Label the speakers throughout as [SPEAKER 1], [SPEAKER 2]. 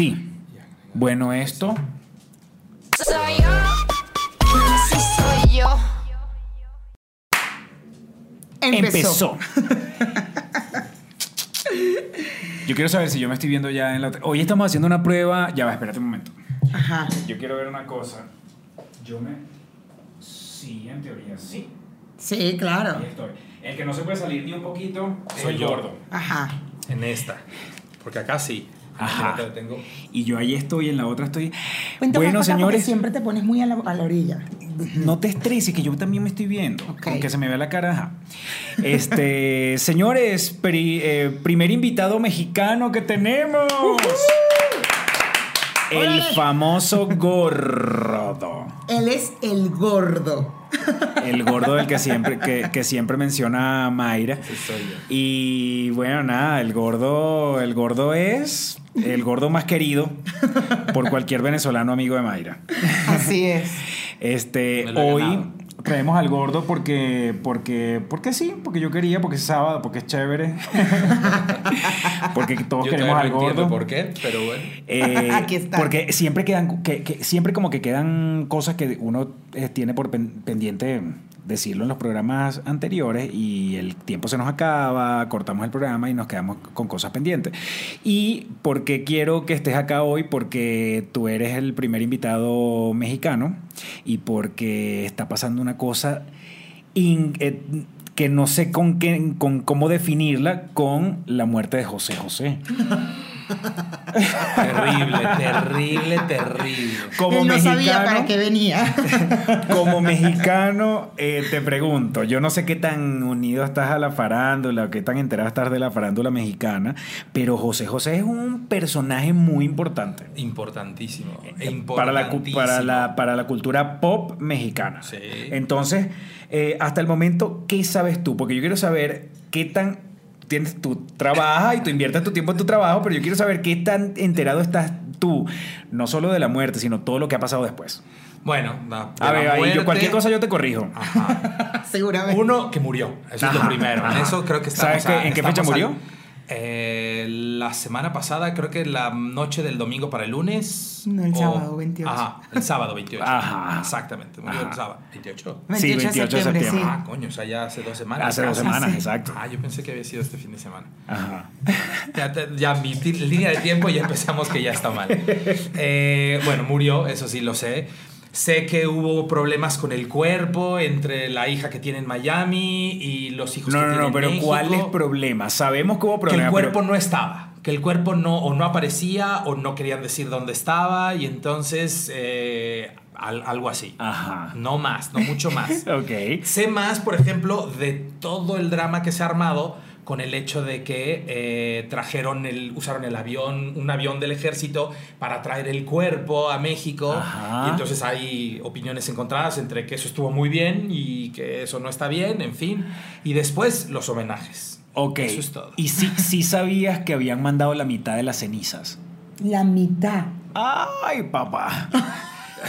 [SPEAKER 1] Sí. Bueno, esto.
[SPEAKER 2] Soy yo. Sí, soy yo.
[SPEAKER 1] Empezó. Yo quiero saber si yo me estoy viendo ya en la... Hoy estamos haciendo una prueba... Ya va, espérate un momento.
[SPEAKER 3] Ajá.
[SPEAKER 1] Yo quiero ver una cosa. Yo me... Sí, en teoría sí.
[SPEAKER 3] Sí, claro.
[SPEAKER 1] Ahí estoy. El que no se puede salir ni un poquito soy gordo.
[SPEAKER 3] Ajá.
[SPEAKER 4] En esta. Porque acá sí.
[SPEAKER 1] Ajá.
[SPEAKER 4] Tengo-
[SPEAKER 1] Y yo ahí estoy, en la otra estoy...
[SPEAKER 3] Cuenta
[SPEAKER 1] bueno, señores,
[SPEAKER 3] Siempre te pones muy a la, a la orilla.
[SPEAKER 1] no te estreses, que yo también me estoy viendo.
[SPEAKER 3] Ok.
[SPEAKER 1] Con que se me vea la cara. ajá. Este, señores, pri- eh, primer invitado mexicano que tenemos. El
[SPEAKER 3] Órale.
[SPEAKER 1] famoso gordo.
[SPEAKER 3] Él es el gordo.
[SPEAKER 1] El gordo del que siempre, que, que siempre menciona Mayra.
[SPEAKER 4] Sí, soy yo.
[SPEAKER 1] Y bueno, nada, el gordo, el gordo es el gordo más querido por cualquier venezolano amigo de Mayra.
[SPEAKER 3] Así es.
[SPEAKER 1] Este, hoy
[SPEAKER 4] ganado.
[SPEAKER 1] traemos al gordo porque, porque, porque sí, porque yo quería, porque es sábado, porque es chévere. porque todos
[SPEAKER 4] Yo
[SPEAKER 1] queremos al
[SPEAKER 4] no
[SPEAKER 1] gordo.
[SPEAKER 4] por qué, pero bueno.
[SPEAKER 1] Eh,
[SPEAKER 3] Aquí está.
[SPEAKER 1] Porque siempre quedan, que, que- siempre como que quedan cosas que uno tiene por pen- pendiente decirlo en los programas anteriores y el tiempo se nos acaba, cortamos el programa y nos quedamos con cosas pendientes. Y porque quiero que estés acá hoy, porque tú eres el primer invitado mexicano y porque está pasando una cosa eh, que no sé con, qué, con cómo definirla con la muerte de José José.
[SPEAKER 4] Terrible, terrible, terrible.
[SPEAKER 1] Como
[SPEAKER 3] Él no
[SPEAKER 1] mexicano,
[SPEAKER 3] sabía para qué venía.
[SPEAKER 1] como mexicano, eh, te pregunto, yo no sé qué tan unido estás a la farándula, qué tan enterado estás de la farándula mexicana, pero José José es un personaje muy importante
[SPEAKER 4] Importantísimo.
[SPEAKER 1] para la, para, la, para la cultura pop mexicana.
[SPEAKER 4] Sí.
[SPEAKER 1] Entonces, eh, hasta el momento, ¿qué sabes tú? Porque yo quiero saber qué tan... Tienes, tú trabajas y tú inviertes tu tiempo en tu trabajo, pero yo quiero saber qué tan enterado estás tú, no solo de la muerte, sino todo lo que ha pasado después.
[SPEAKER 4] Bueno, de
[SPEAKER 1] A ver, ahí yo, cualquier cosa yo te corrijo.
[SPEAKER 4] Ajá.
[SPEAKER 3] Seguramente.
[SPEAKER 4] Uno que murió. Eso es lo primero.
[SPEAKER 1] ajá.
[SPEAKER 4] Eso creo que estamos
[SPEAKER 1] ¿Sabes qué-
[SPEAKER 4] a-
[SPEAKER 1] en qué fecha
[SPEAKER 4] al-
[SPEAKER 1] murió?
[SPEAKER 4] Eh, la semana pasada, creo que la noche del domingo para el lunes.
[SPEAKER 3] No, el
[SPEAKER 4] o-
[SPEAKER 3] sábado 28.
[SPEAKER 4] Ajá, el sábado 28.
[SPEAKER 1] Ajá.
[SPEAKER 4] Exactamente, murió
[SPEAKER 1] Ajá.
[SPEAKER 4] el sábado 28.
[SPEAKER 3] 28
[SPEAKER 1] Sí,
[SPEAKER 3] de
[SPEAKER 1] 28 de
[SPEAKER 3] septiembre,
[SPEAKER 1] septiembre.
[SPEAKER 3] sí.
[SPEAKER 4] Ah, coño, o sea, ya hace dos semanas.
[SPEAKER 1] Hace dos
[SPEAKER 4] casi.
[SPEAKER 1] semanas,
[SPEAKER 3] sí.
[SPEAKER 1] exacto.
[SPEAKER 4] Ah, yo pensé que había sido este fin de semana.
[SPEAKER 1] Ajá.
[SPEAKER 4] Ya, ya mi línea de tiempo ya empezamos que ya está mal. Eh, bueno, murió, eso sí lo sé. Sé que hubo problemas con el cuerpo entre la hija que tiene en Miami y los hijos
[SPEAKER 1] No,
[SPEAKER 4] que
[SPEAKER 1] no,
[SPEAKER 4] tiene
[SPEAKER 1] no,
[SPEAKER 4] en
[SPEAKER 1] pero
[SPEAKER 4] México.
[SPEAKER 1] ¿cuál es el problema? Sabemos que hubo
[SPEAKER 4] Que
[SPEAKER 1] problema.
[SPEAKER 4] el cuerpo
[SPEAKER 1] pero-
[SPEAKER 4] no estaba. Que el cuerpo no, o no aparecía o no querían decir dónde estaba y entonces eh, al- algo así.
[SPEAKER 1] Ajá.
[SPEAKER 4] No más, no mucho más.
[SPEAKER 1] Ok.
[SPEAKER 4] Sé más, por ejemplo, de todo el drama que se ha armado con el hecho de que eh, trajeron el, usaron el avión, un avión del ejército para traer el cuerpo a México.
[SPEAKER 1] Ajá.
[SPEAKER 4] Y entonces hay opiniones encontradas entre que eso estuvo muy bien y que eso no está bien, en fin. Y después los homenajes.
[SPEAKER 1] Ok.
[SPEAKER 4] Eso es todo.
[SPEAKER 1] Y sí, sí sabías que habían mandado la mitad de las cenizas.
[SPEAKER 3] La mitad.
[SPEAKER 1] Ay, papá.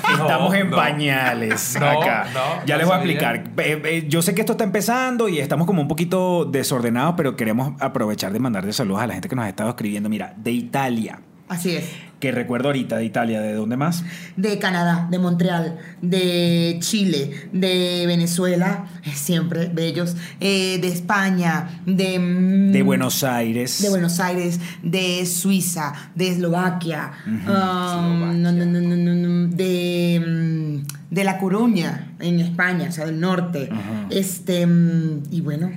[SPEAKER 4] No,
[SPEAKER 1] Estamos en
[SPEAKER 4] no.
[SPEAKER 1] pañales
[SPEAKER 4] No,
[SPEAKER 1] acá.
[SPEAKER 4] no,
[SPEAKER 1] ya
[SPEAKER 4] no
[SPEAKER 1] les voy a explicar. Eh, eh, yo sé que esto está empezando y estamos como un poquito desordenados, pero queremos aprovechar de mandarle saludos a la gente que nos ha estado escribiendo. Mira, de Italia,
[SPEAKER 3] Así es.
[SPEAKER 1] Que recuerdo ahorita de Italia, ¿de dónde más?
[SPEAKER 3] De Canadá, de Montreal, de Chile, de Venezuela, eh, siempre bellos, eh, de España, de... mm,
[SPEAKER 1] De Buenos Aires.
[SPEAKER 3] De Buenos Aires, de Suiza, de Eslovaquia, um, no, no, no, de, mm, de La Coruña, en España, o sea, del norte. Este, mm, y bueno,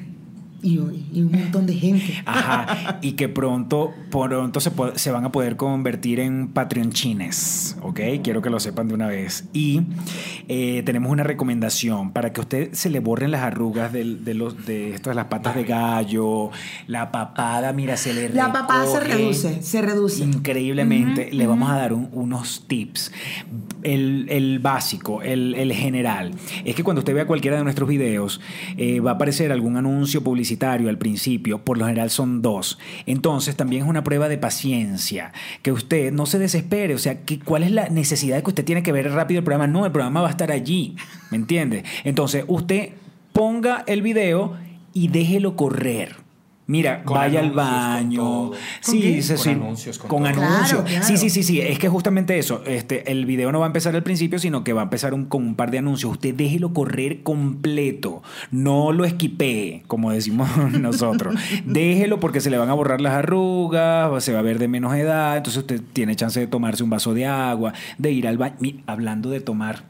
[SPEAKER 3] y, y un montón de gente.
[SPEAKER 1] Ajá, y que pronto, pronto se, se van a poder convertir en patreonchines, ¿ok? Quiero que lo sepan de una vez. Y eh, tenemos una recomendación para que a usted se le borren las arrugas del- de, los, de estas, las patas de gallo, la papada, mira, se le
[SPEAKER 3] La papada se reduce, se reduce.
[SPEAKER 1] Increíblemente, le vamos a dar un- unos tips. El, el básico, el, el general, es que cuando usted vea cualquiera de nuestros videos, eh, va a aparecer algún anuncio publicitario al principio, por lo general son dos. Entonces, también es una prueba de paciencia, que usted no se desespere, o sea, que, ¿cuál es la necesidad que usted tiene que ver rápido el programa? No, el programa va a estar allí, ¿me entiende? Entonces, usted ponga el video y déjelo correr. Mira,
[SPEAKER 4] Con
[SPEAKER 1] vaya al baño.
[SPEAKER 4] todo.
[SPEAKER 3] ¿Con
[SPEAKER 1] Sí,
[SPEAKER 4] Con
[SPEAKER 1] sí.
[SPEAKER 4] anuncios, con
[SPEAKER 1] Con anuncios.
[SPEAKER 3] Claro, claro.
[SPEAKER 1] Sí, sí, sí, sí. Es que justamente eso. Este, el video no va a empezar al principio, sino que va a empezar un- con un par de anuncios. Usted déjelo correr completo. No lo esquipee, como decimos nosotros. déjelo porque se le van a borrar las arrugas, se va a ver de menos edad. Entonces usted tiene chance de tomarse un vaso de agua, de ir al baño. Mi- Hablando de tomar.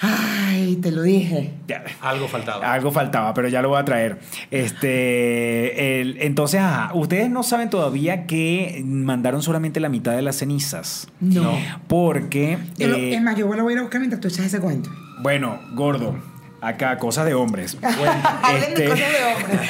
[SPEAKER 3] Ay, te lo dije.
[SPEAKER 1] Ya.
[SPEAKER 4] Algo faltaba.
[SPEAKER 1] Algo faltaba, pero ya lo voy a traer. Este, el- entonces, ajá, ustedes no saben todavía que mandaron solamente la mitad de las cenizas.
[SPEAKER 3] No.
[SPEAKER 4] No.
[SPEAKER 1] Porque,
[SPEAKER 3] Yo lo-
[SPEAKER 1] eh,
[SPEAKER 3] es más, yo lo voy a ir a buscar mientras tú echas ese cuento.
[SPEAKER 1] bueno, gordo, acá cosas de hombres.
[SPEAKER 3] Hablen
[SPEAKER 1] Este,
[SPEAKER 3] de cosas de hombres.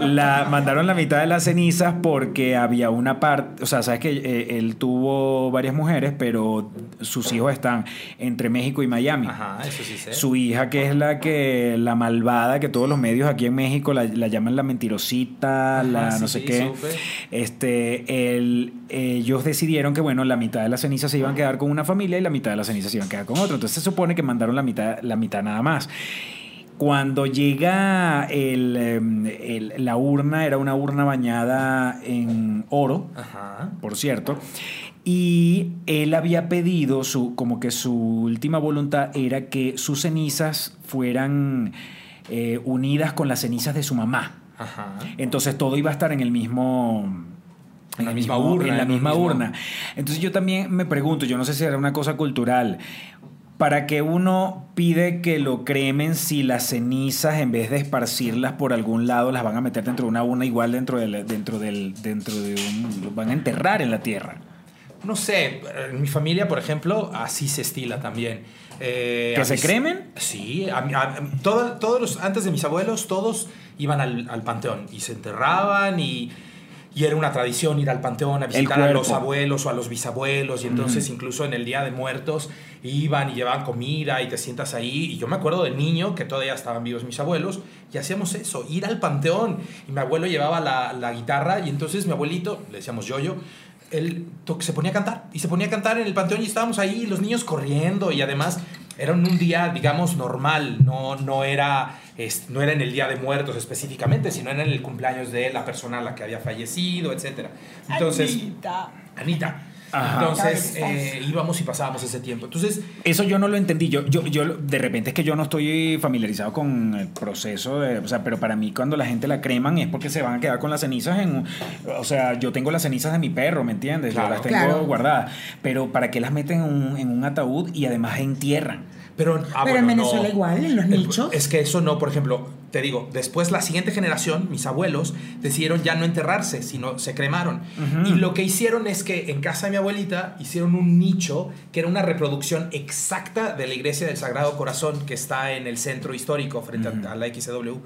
[SPEAKER 1] La mandaron la mitad de las cenizas porque había una parte, o sea, sabes que eh, él tuvo varias mujeres, pero sus hijos están entre México y Miami.
[SPEAKER 4] Ajá, eso sí sé.
[SPEAKER 1] Su hija, que es la que la malvada, que todos los medios aquí en México la, la llaman la mentirosita, la
[SPEAKER 4] sí,
[SPEAKER 1] no sé
[SPEAKER 4] sí,
[SPEAKER 1] qué. Este, el- ellos decidieron que bueno, la mitad de las cenizas se iban a quedar con una familia y la mitad de las cenizas se iban a quedar con otra. Entonces se supone que mandaron la mitad, la mitad nada más. Cuando llega el, em, el- la urna, era una urna bañada en oro,
[SPEAKER 4] Ajá.
[SPEAKER 1] por cierto. Y él había pedido, su, como que su última voluntad era que sus cenizas fueran eh, unidas con las cenizas de su mamá.
[SPEAKER 4] Ajá.
[SPEAKER 1] Entonces todo iba a estar en el mismo.
[SPEAKER 4] En la misma urna,
[SPEAKER 1] En la misma urna. Entonces yo también me pregunto, yo no sé si era una cosa cultural. ¿Para qué uno pide que lo cremen si las cenizas, en vez de esparcirlas por algún lado, las van a meter dentro de una urna igual dentro del, dentro del, dentro de un, lo van a enterrar en la tierra?
[SPEAKER 4] No sé, en mi familia, por ejemplo, así se estila también. Eh,
[SPEAKER 1] ¿Que se cremen?
[SPEAKER 4] Sí, a- a- todo- todos los, antes de mis abuelos, todos iban al, al panteón y se enterraban y, y era una tradición ir al panteón a visitar a los abuelos o a los bisabuelos y entonces incluso en el Día de Muertos iban y llevaban comida y te sientas ahí y yo me acuerdo del niño que todavía estaban vivos mis abuelos y hacíamos eso, ir al panteón y mi abuelo llevaba la, la guitarra y entonces mi abuelito, le decíamos yo-yo, él to- se ponía a cantar y se ponía a cantar en el panteón y estábamos ahí, los niños corriendo y además era un día, digamos, normal, no, no, era, es- no era en el Día de Muertos específicamente, sino era en el cumpleaños de la persona a la que había fallecido, etc. Entonces, Anita.
[SPEAKER 1] Ajá.
[SPEAKER 4] Entonces eh, íbamos y pasábamos ese tiempo. Entonces,
[SPEAKER 1] Eso yo no lo entendí. Yo, yo, yo, de repente es que yo no estoy familiarizado con el proceso de. O sea, pero para mí, cuando la gente la creman es porque se van a quedar con las cenizas en. un- O sea, yo tengo las cenizas de mi perro, ¿me entiendes?
[SPEAKER 4] Claro.
[SPEAKER 1] yo las tengo
[SPEAKER 3] Claro.
[SPEAKER 1] guardadas. Pero ¿para qué las meten en un, en un ataúd y además entierran?
[SPEAKER 4] Pero, ah,
[SPEAKER 3] Pero en Venezuela
[SPEAKER 4] no.
[SPEAKER 3] igual, en los
[SPEAKER 4] Eh,
[SPEAKER 3] nichos.
[SPEAKER 4] Es que eso no, por ejemplo, te digo, después la siguiente generación, mis abuelos, decidieron ya no enterrarse, sino se cremaron. Y lo que hicieron es que en casa de mi abuelita hicieron un nicho que era una reproducción exacta de la iglesia del Sagrado Corazón que está en el centro histórico frente a- a la XW.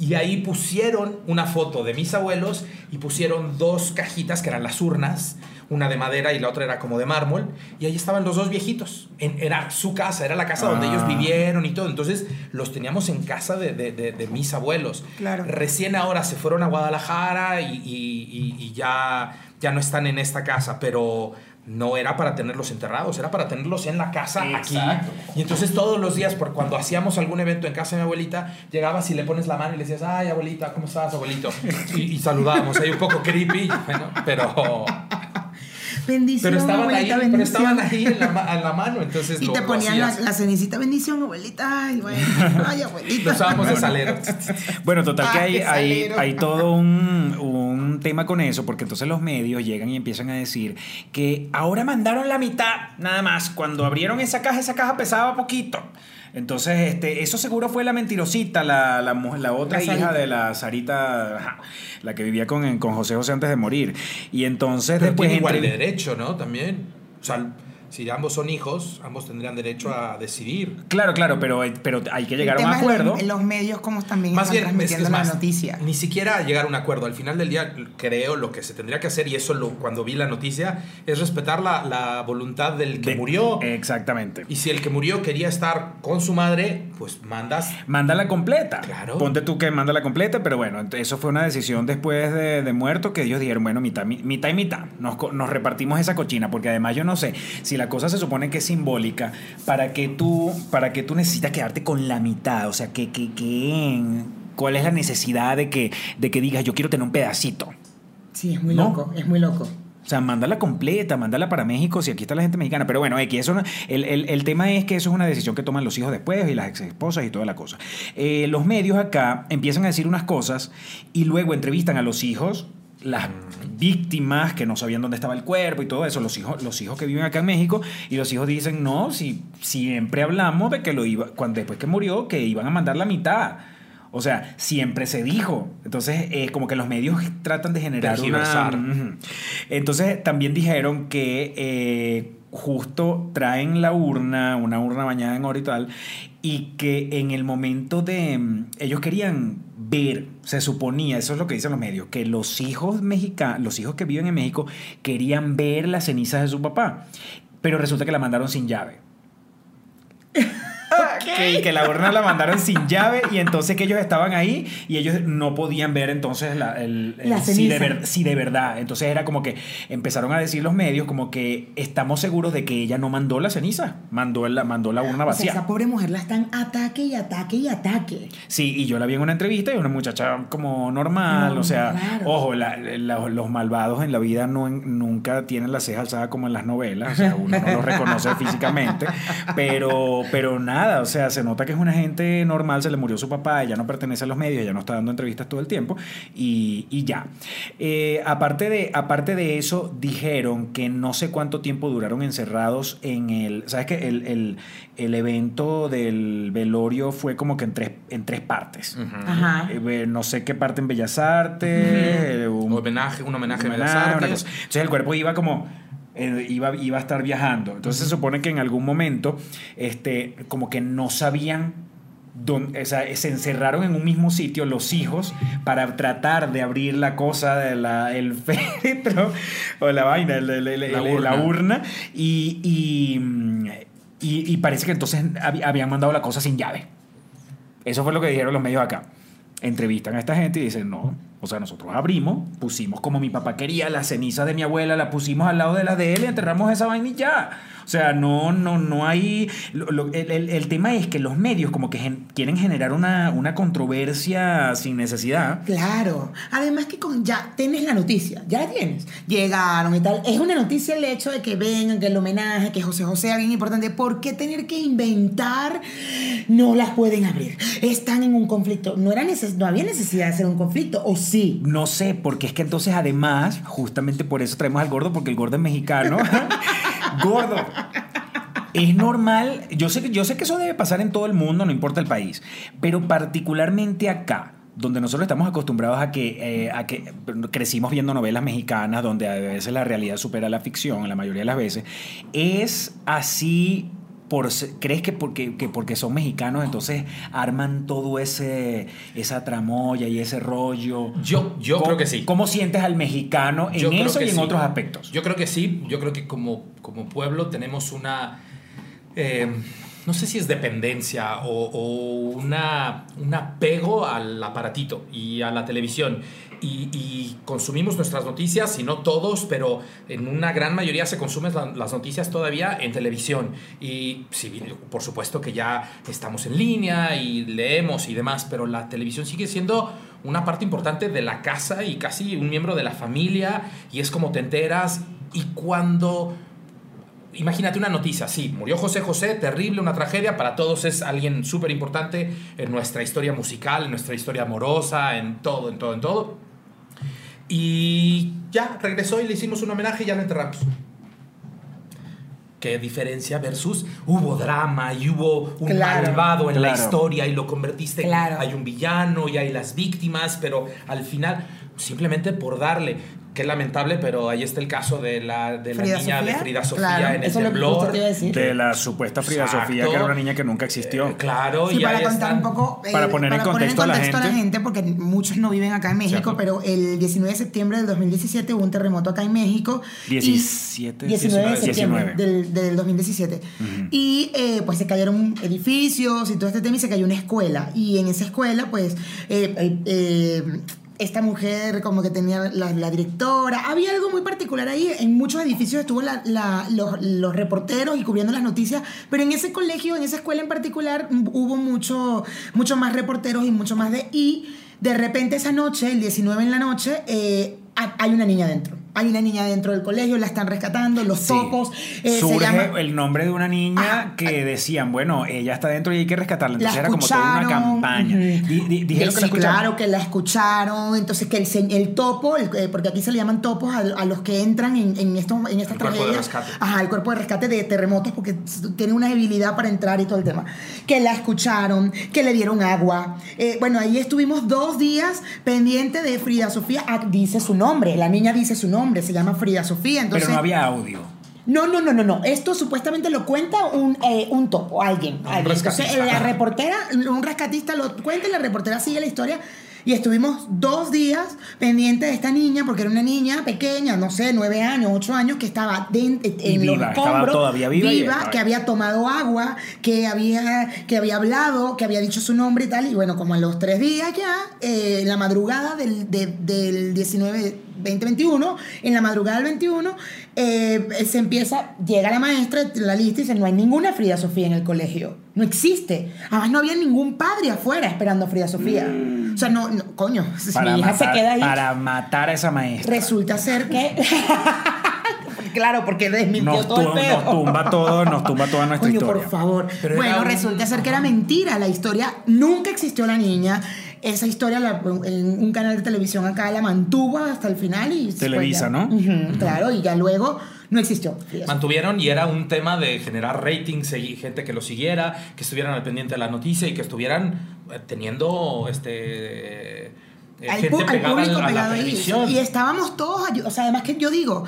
[SPEAKER 4] Y ahí pusieron una foto de mis abuelos y pusieron dos cajitas que eran las urnas, una de madera y la otra era como de mármol. Y ahí estaban los dos viejitos. En- era su casa, era la casa donde
[SPEAKER 1] Ah.
[SPEAKER 4] ellos vivieron y todo. Entonces los teníamos en casa de, de- de- de mis abuelos.
[SPEAKER 3] Claro.
[SPEAKER 4] Recién ahora se fueron a Guadalajara y, y- y- y ya, ya no están en esta casa, pero no era para tenerlos enterrados, era para tenerlos en la casa
[SPEAKER 1] Exacto.
[SPEAKER 4] aquí. Y entonces todos los días, por cuando hacíamos algún evento en casa de mi abuelita, llegabas y le pones la mano y le decías, ay abuelita, ¿cómo estás, abuelito? Y, y saludábamos, ahí un poco creepy, bueno, pero,
[SPEAKER 3] Bendición,
[SPEAKER 4] pero estaban ahí,
[SPEAKER 3] abuelita,
[SPEAKER 4] pero
[SPEAKER 3] bendición.
[SPEAKER 4] estaban ahí en la, ma- en la mano, entonces
[SPEAKER 3] Y
[SPEAKER 4] lo-
[SPEAKER 3] te
[SPEAKER 4] lo
[SPEAKER 3] ponían la, la cenicita, bendición, abuelita. Ay, bueno, ay,
[SPEAKER 4] Lo
[SPEAKER 3] abuelita.
[SPEAKER 4] usábamos de salero.
[SPEAKER 1] Bueno, total que
[SPEAKER 3] Ay,
[SPEAKER 1] hay, hay, hay todo un, un tema con eso, porque entonces los medios llegan y empiezan a decir que ahora mandaron la mitad, nada más. Cuando abrieron esa caja, esa caja pesaba poquito. Entonces, este, eso seguro fue la mentirosita, la, la, otra
[SPEAKER 3] La
[SPEAKER 1] hija
[SPEAKER 3] Sarita.
[SPEAKER 1] de la Sarita, la que vivía con, con José José antes de morir. Y entonces
[SPEAKER 4] Pero
[SPEAKER 1] después...
[SPEAKER 4] tiene igual
[SPEAKER 1] entre-
[SPEAKER 4] derecho, ¿no? También. O sea, si ambos son hijos, ambos tendrían derecho a decidir.
[SPEAKER 1] Claro, claro, pero, pero hay que llegar a
[SPEAKER 3] El
[SPEAKER 1] un
[SPEAKER 3] tema es los-
[SPEAKER 1] acuerdo.
[SPEAKER 3] Los, medios como también
[SPEAKER 4] Más
[SPEAKER 3] están
[SPEAKER 4] bien, es,
[SPEAKER 3] transmitiendo
[SPEAKER 4] es
[SPEAKER 3] la
[SPEAKER 4] más,
[SPEAKER 3] noticia.
[SPEAKER 4] ni siquiera llegar a un acuerdo. Al final del día, creo lo que se tendría que hacer, y eso lo, cuando vi la noticia, es respetar la, la voluntad del que
[SPEAKER 1] De-
[SPEAKER 4] murió.
[SPEAKER 1] Exactamente.
[SPEAKER 4] y si el que murió quería estar con su madre, pues mandas.
[SPEAKER 1] Mándala completa.
[SPEAKER 4] Claro.
[SPEAKER 1] Ponte tú que mándala completa, pero bueno, eso fue una decisión después de, de muerto que ellos dijeron, bueno, mitad, mi- mitad y mitad. Nos, nos repartimos esa cochina, porque además yo no sé, si la cosa se supone que es simbólica, ¿para que tú, para que tú necesitas quedarte con la mitad? O sea, que, que, que ¿Cuál es la necesidad de que, de que digas, yo quiero tener un pedacito?
[SPEAKER 3] Sí, es muy
[SPEAKER 1] ¿No?
[SPEAKER 3] loco, es muy loco.
[SPEAKER 1] O sea, mándala completa, mándala para México si aquí está la gente mexicana. Pero bueno, X, eso el, el- el tema es que eso es una decisión que toman los hijos después y las ex esposas y toda la cosa. Eh, los medios acá empiezan a decir unas cosas y luego entrevistan a los hijos, las víctimas que no sabían dónde estaba el cuerpo y todo eso, los hijos, los hijos que viven acá en México, y los hijos dicen, no, si siempre hablamos de que lo iba, cuando después que murió, que iban a mandar la mitad. O sea, siempre se dijo. Entonces, eh, como que los medios tratan de generar una... Entonces también dijeron que eh, justo traen la urna, una urna bañada en oro y tal, y que en el momento de... mm, Ellos querían ver, se suponía, eso es lo que dicen los medios, que los hijos mexicanos, los hijos que viven en México, querían ver las cenizas de su papá, pero resulta que la mandaron sin llave. Que, que la urna la mandaron sin llave y entonces que ellos estaban ahí y ellos no podían ver entonces la, el, el-
[SPEAKER 3] La
[SPEAKER 1] si, de
[SPEAKER 3] ceniza.
[SPEAKER 1] ver- si de verdad. Entonces era como que empezaron a decir los medios como que estamos seguros de que ella no mandó la ceniza, mandó la, mandó la urna
[SPEAKER 3] O sea,
[SPEAKER 1] vacía.
[SPEAKER 3] esa pobre mujer la están ataque y ataque y ataque.
[SPEAKER 1] Sí, y yo la vi en una entrevista y una muchacha como normal,
[SPEAKER 3] No,
[SPEAKER 1] o sea,
[SPEAKER 3] claro.
[SPEAKER 1] ojo, la- la- los malvados en la vida no, nunca tienen la ceja alzada como en las novelas, o sea, uno no los reconoce físicamente, pero, pero nada, o sea, se nota que es una gente normal, se le murió su papá, ella no pertenece a los medios, ella no está dando entrevistas todo el tiempo y, y ya. Eh, aparte, de, aparte de eso, dijeron que no sé cuánto tiempo duraron encerrados en el, ¿sabes qué? El, el, el evento del velorio fue como que en tres, en tres partes.
[SPEAKER 3] Ajá.
[SPEAKER 1] Eh, no sé qué parte en Bellas Artes, eh,
[SPEAKER 4] Un
[SPEAKER 1] un,
[SPEAKER 4] homenaje, un homenaje a Bellas
[SPEAKER 1] homenaje, una
[SPEAKER 4] Artes.
[SPEAKER 1] cosa. Entonces el cuerpo iba como eh, iba, iba a estar viajando. Entonces se supone que en algún momento este, como que no sabían o sea, se encerraron en un mismo sitio los hijos para tratar de abrir la cosa de la, el féretro o la vaina, el- el- el-
[SPEAKER 4] La urna.
[SPEAKER 1] la urna y, y, y- y parece que entonces hab- habían mandado la cosa sin llave. Eso fue lo que dijeron los medios acá. Entrevistan a esta gente y dicen, no, o sea, nosotros abrimos, pusimos como mi papá quería, las cenizas de mi abuela, la pusimos al lado de las de él enterramos esa vaina y ya. O sea, no, no, no hay... lo- lo- el, el- el tema es que los medios como que gen- quieren generar una, una controversia sin necesidad.
[SPEAKER 3] Claro. Además que con ya tienes la noticia, ya la tienes. Llegaron y tal. Es una noticia el hecho de que vengan, que el homenaje, que José José, alguien importante. ¿Por qué tener que inventar? No las pueden abrir. Están en un conflicto. No, era neces no había necesidad de hacer un conflicto, ¿o sí?
[SPEAKER 1] No sé, porque es que entonces además, justamente por eso traemos al gordo, porque el gordo es mexicano. gordo. Es normal, yo sé, que, yo sé que eso debe pasar en todo el mundo, no importa el país, pero particularmente acá, donde nosotros estamos acostumbrados a que, eh, a que crecimos viendo novelas mexicanas, donde a veces la realidad supera la ficción, la mayoría de las veces, es así por, ¿Crees que porque, que porque son mexicanos entonces arman todo ese esa tramoya y ese rollo?
[SPEAKER 4] Yo, yo
[SPEAKER 1] ¿Cómo-
[SPEAKER 4] creo que sí.
[SPEAKER 1] ¿Cómo sientes al mexicano en
[SPEAKER 4] Yo
[SPEAKER 1] eso y en
[SPEAKER 4] sí.
[SPEAKER 1] otros aspectos?
[SPEAKER 4] Yo creo que sí. Yo creo que como, como pueblo tenemos una. eh, no sé si es dependencia o, o una, un apego al aparatito y a la televisión. Y, consumimos nuestras noticias, y no todos, pero en una gran mayoría se consumen la- las noticias todavía en televisión. Y por supuesto que ya estamos en línea y leemos y demás, pero la televisión sigue siendo una parte importante de la casa y casi un miembro de la familia. Y es como te enteras. Y cuando Imagínate una noticia, sí, murió José José, terrible, una tragedia, para todos es alguien súper importante en nuestra historia musical, en nuestra historia amorosa, en todo, en todo, en todo. Y ya, regresó y le hicimos un homenaje y ya lo enterramos. Qué diferencia versus hubo drama y hubo un
[SPEAKER 3] Claro.
[SPEAKER 4] malvado en la historia y lo convertiste
[SPEAKER 3] Claro.
[SPEAKER 4] hay un villano y hay las víctimas, pero al final simplemente por darle Qué lamentable, pero ahí está el caso de la, de la niña de. Frida Sofía
[SPEAKER 3] Claro,
[SPEAKER 4] en el temblor.
[SPEAKER 1] De la supuesta Frida
[SPEAKER 4] Exacto.
[SPEAKER 1] Sofía, que era una niña que nunca existió.
[SPEAKER 4] Eh, claro,
[SPEAKER 3] Sí,
[SPEAKER 4] y
[SPEAKER 3] para contar
[SPEAKER 4] están.
[SPEAKER 3] un poco. eh,
[SPEAKER 1] Para poner en contexto a la gente.
[SPEAKER 3] porque muchos no viven acá en México,
[SPEAKER 4] Cierto.
[SPEAKER 3] pero el 19 de septiembre del 2017 hubo un terremoto acá en México. y-
[SPEAKER 1] 17,
[SPEAKER 3] 19 de
[SPEAKER 1] 19.
[SPEAKER 3] septiembre del, del 2017. Y eh, pues se cayeron edificios y todo este tema y se cayó una escuela. Y en esa escuela, pues. Esta mujer como que tenía la, directora. Había algo muy particular ahí. En muchos edificios estuvo los, reporteros y cubriendo las noticias, pero en ese colegio, en esa escuela en particular, hubo mucho, mucho más reporteros y mucho más de... Y de repente esa noche, el 19 en la noche, eh, ha- hay una niña dentro. Hay una niña dentro del colegio, la están rescatando, los
[SPEAKER 1] Sí.
[SPEAKER 3] topos. eh, se
[SPEAKER 1] Surge
[SPEAKER 3] llama-
[SPEAKER 1] el nombre de una niña
[SPEAKER 3] Ajá.
[SPEAKER 1] que decían, bueno, ella está dentro y hay que rescatarla.
[SPEAKER 3] La
[SPEAKER 1] Entonces era como toda una campaña.
[SPEAKER 3] ujú.
[SPEAKER 1] Di- di- dijeron que
[SPEAKER 3] Sí,
[SPEAKER 1] la
[SPEAKER 3] claro que la escucharon. Entonces, que el, el topo, el- eh, porque aquí se le llaman topos a, a los que entran en, en, estos, en estas
[SPEAKER 4] El
[SPEAKER 3] tragedias. Ajá, el cuerpo de rescate de terremotos, porque tiene una debilidad para entrar y todo el tema. Que la escucharon, que le dieron agua. Eh, bueno, ahí estuvimos dos días pendiente de Frida Sofía. Ah, dice su nombre, la niña dice su nombre, se llama Frida Sofía. Entonces,
[SPEAKER 1] Pero no había audio.
[SPEAKER 3] no, no, no, no, no. Esto supuestamente lo cuenta un, eh, un topo, alguien. Alguien. Entonces, la reportera, un rescatista lo cuenta y la reportera sigue la historia. Y estuvimos dos días pendientes de esta niña, porque era una niña pequeña, no sé, nueve años, ocho años, que estaba den- en los
[SPEAKER 1] viva, estaba
[SPEAKER 3] escombros,
[SPEAKER 1] todavía viva estaba-
[SPEAKER 3] que había tomado agua, que había, que había hablado, que había dicho su nombre y tal. Y bueno, como a los tres días ya, eh, en la madrugada del, de- del 19, 2021, en la madrugada del 21, eh, se empieza, llega la maestra, la lista y dice, no hay ninguna Frida Sofía en el colegio. No existe. Además, no había ningún padre afuera esperando a Frida Sofía. O sea, no, no coño,
[SPEAKER 1] Para,
[SPEAKER 3] mi hija
[SPEAKER 1] matar,
[SPEAKER 3] se queda ahí.
[SPEAKER 1] para matar a esa maestra.
[SPEAKER 3] Resulta ser que... claro, porque desmintió
[SPEAKER 1] Nos,
[SPEAKER 3] todo el
[SPEAKER 1] nos tumba todo, nos tumba toda nuestra
[SPEAKER 3] Coño,
[SPEAKER 1] historia.
[SPEAKER 3] por favor.
[SPEAKER 4] Pero
[SPEAKER 3] bueno,
[SPEAKER 4] era
[SPEAKER 3] resulta ser que era mentira la historia. Nunca existió la niña. Esa historia la- en un canal de televisión acá la mantuvo hasta el final y...
[SPEAKER 1] Televisa, ¿no?
[SPEAKER 3] Claro, y ya luego no existió.
[SPEAKER 4] Mantuvieron y era un tema de generar ratings, gente que lo siguiera, que estuvieran al pendiente de la noticia y que estuvieran eh, teniendo este eh,
[SPEAKER 3] al,
[SPEAKER 4] gente
[SPEAKER 3] al público
[SPEAKER 4] a la,
[SPEAKER 3] pegado ahí. Y estábamos todos, o sea, además que yo digo,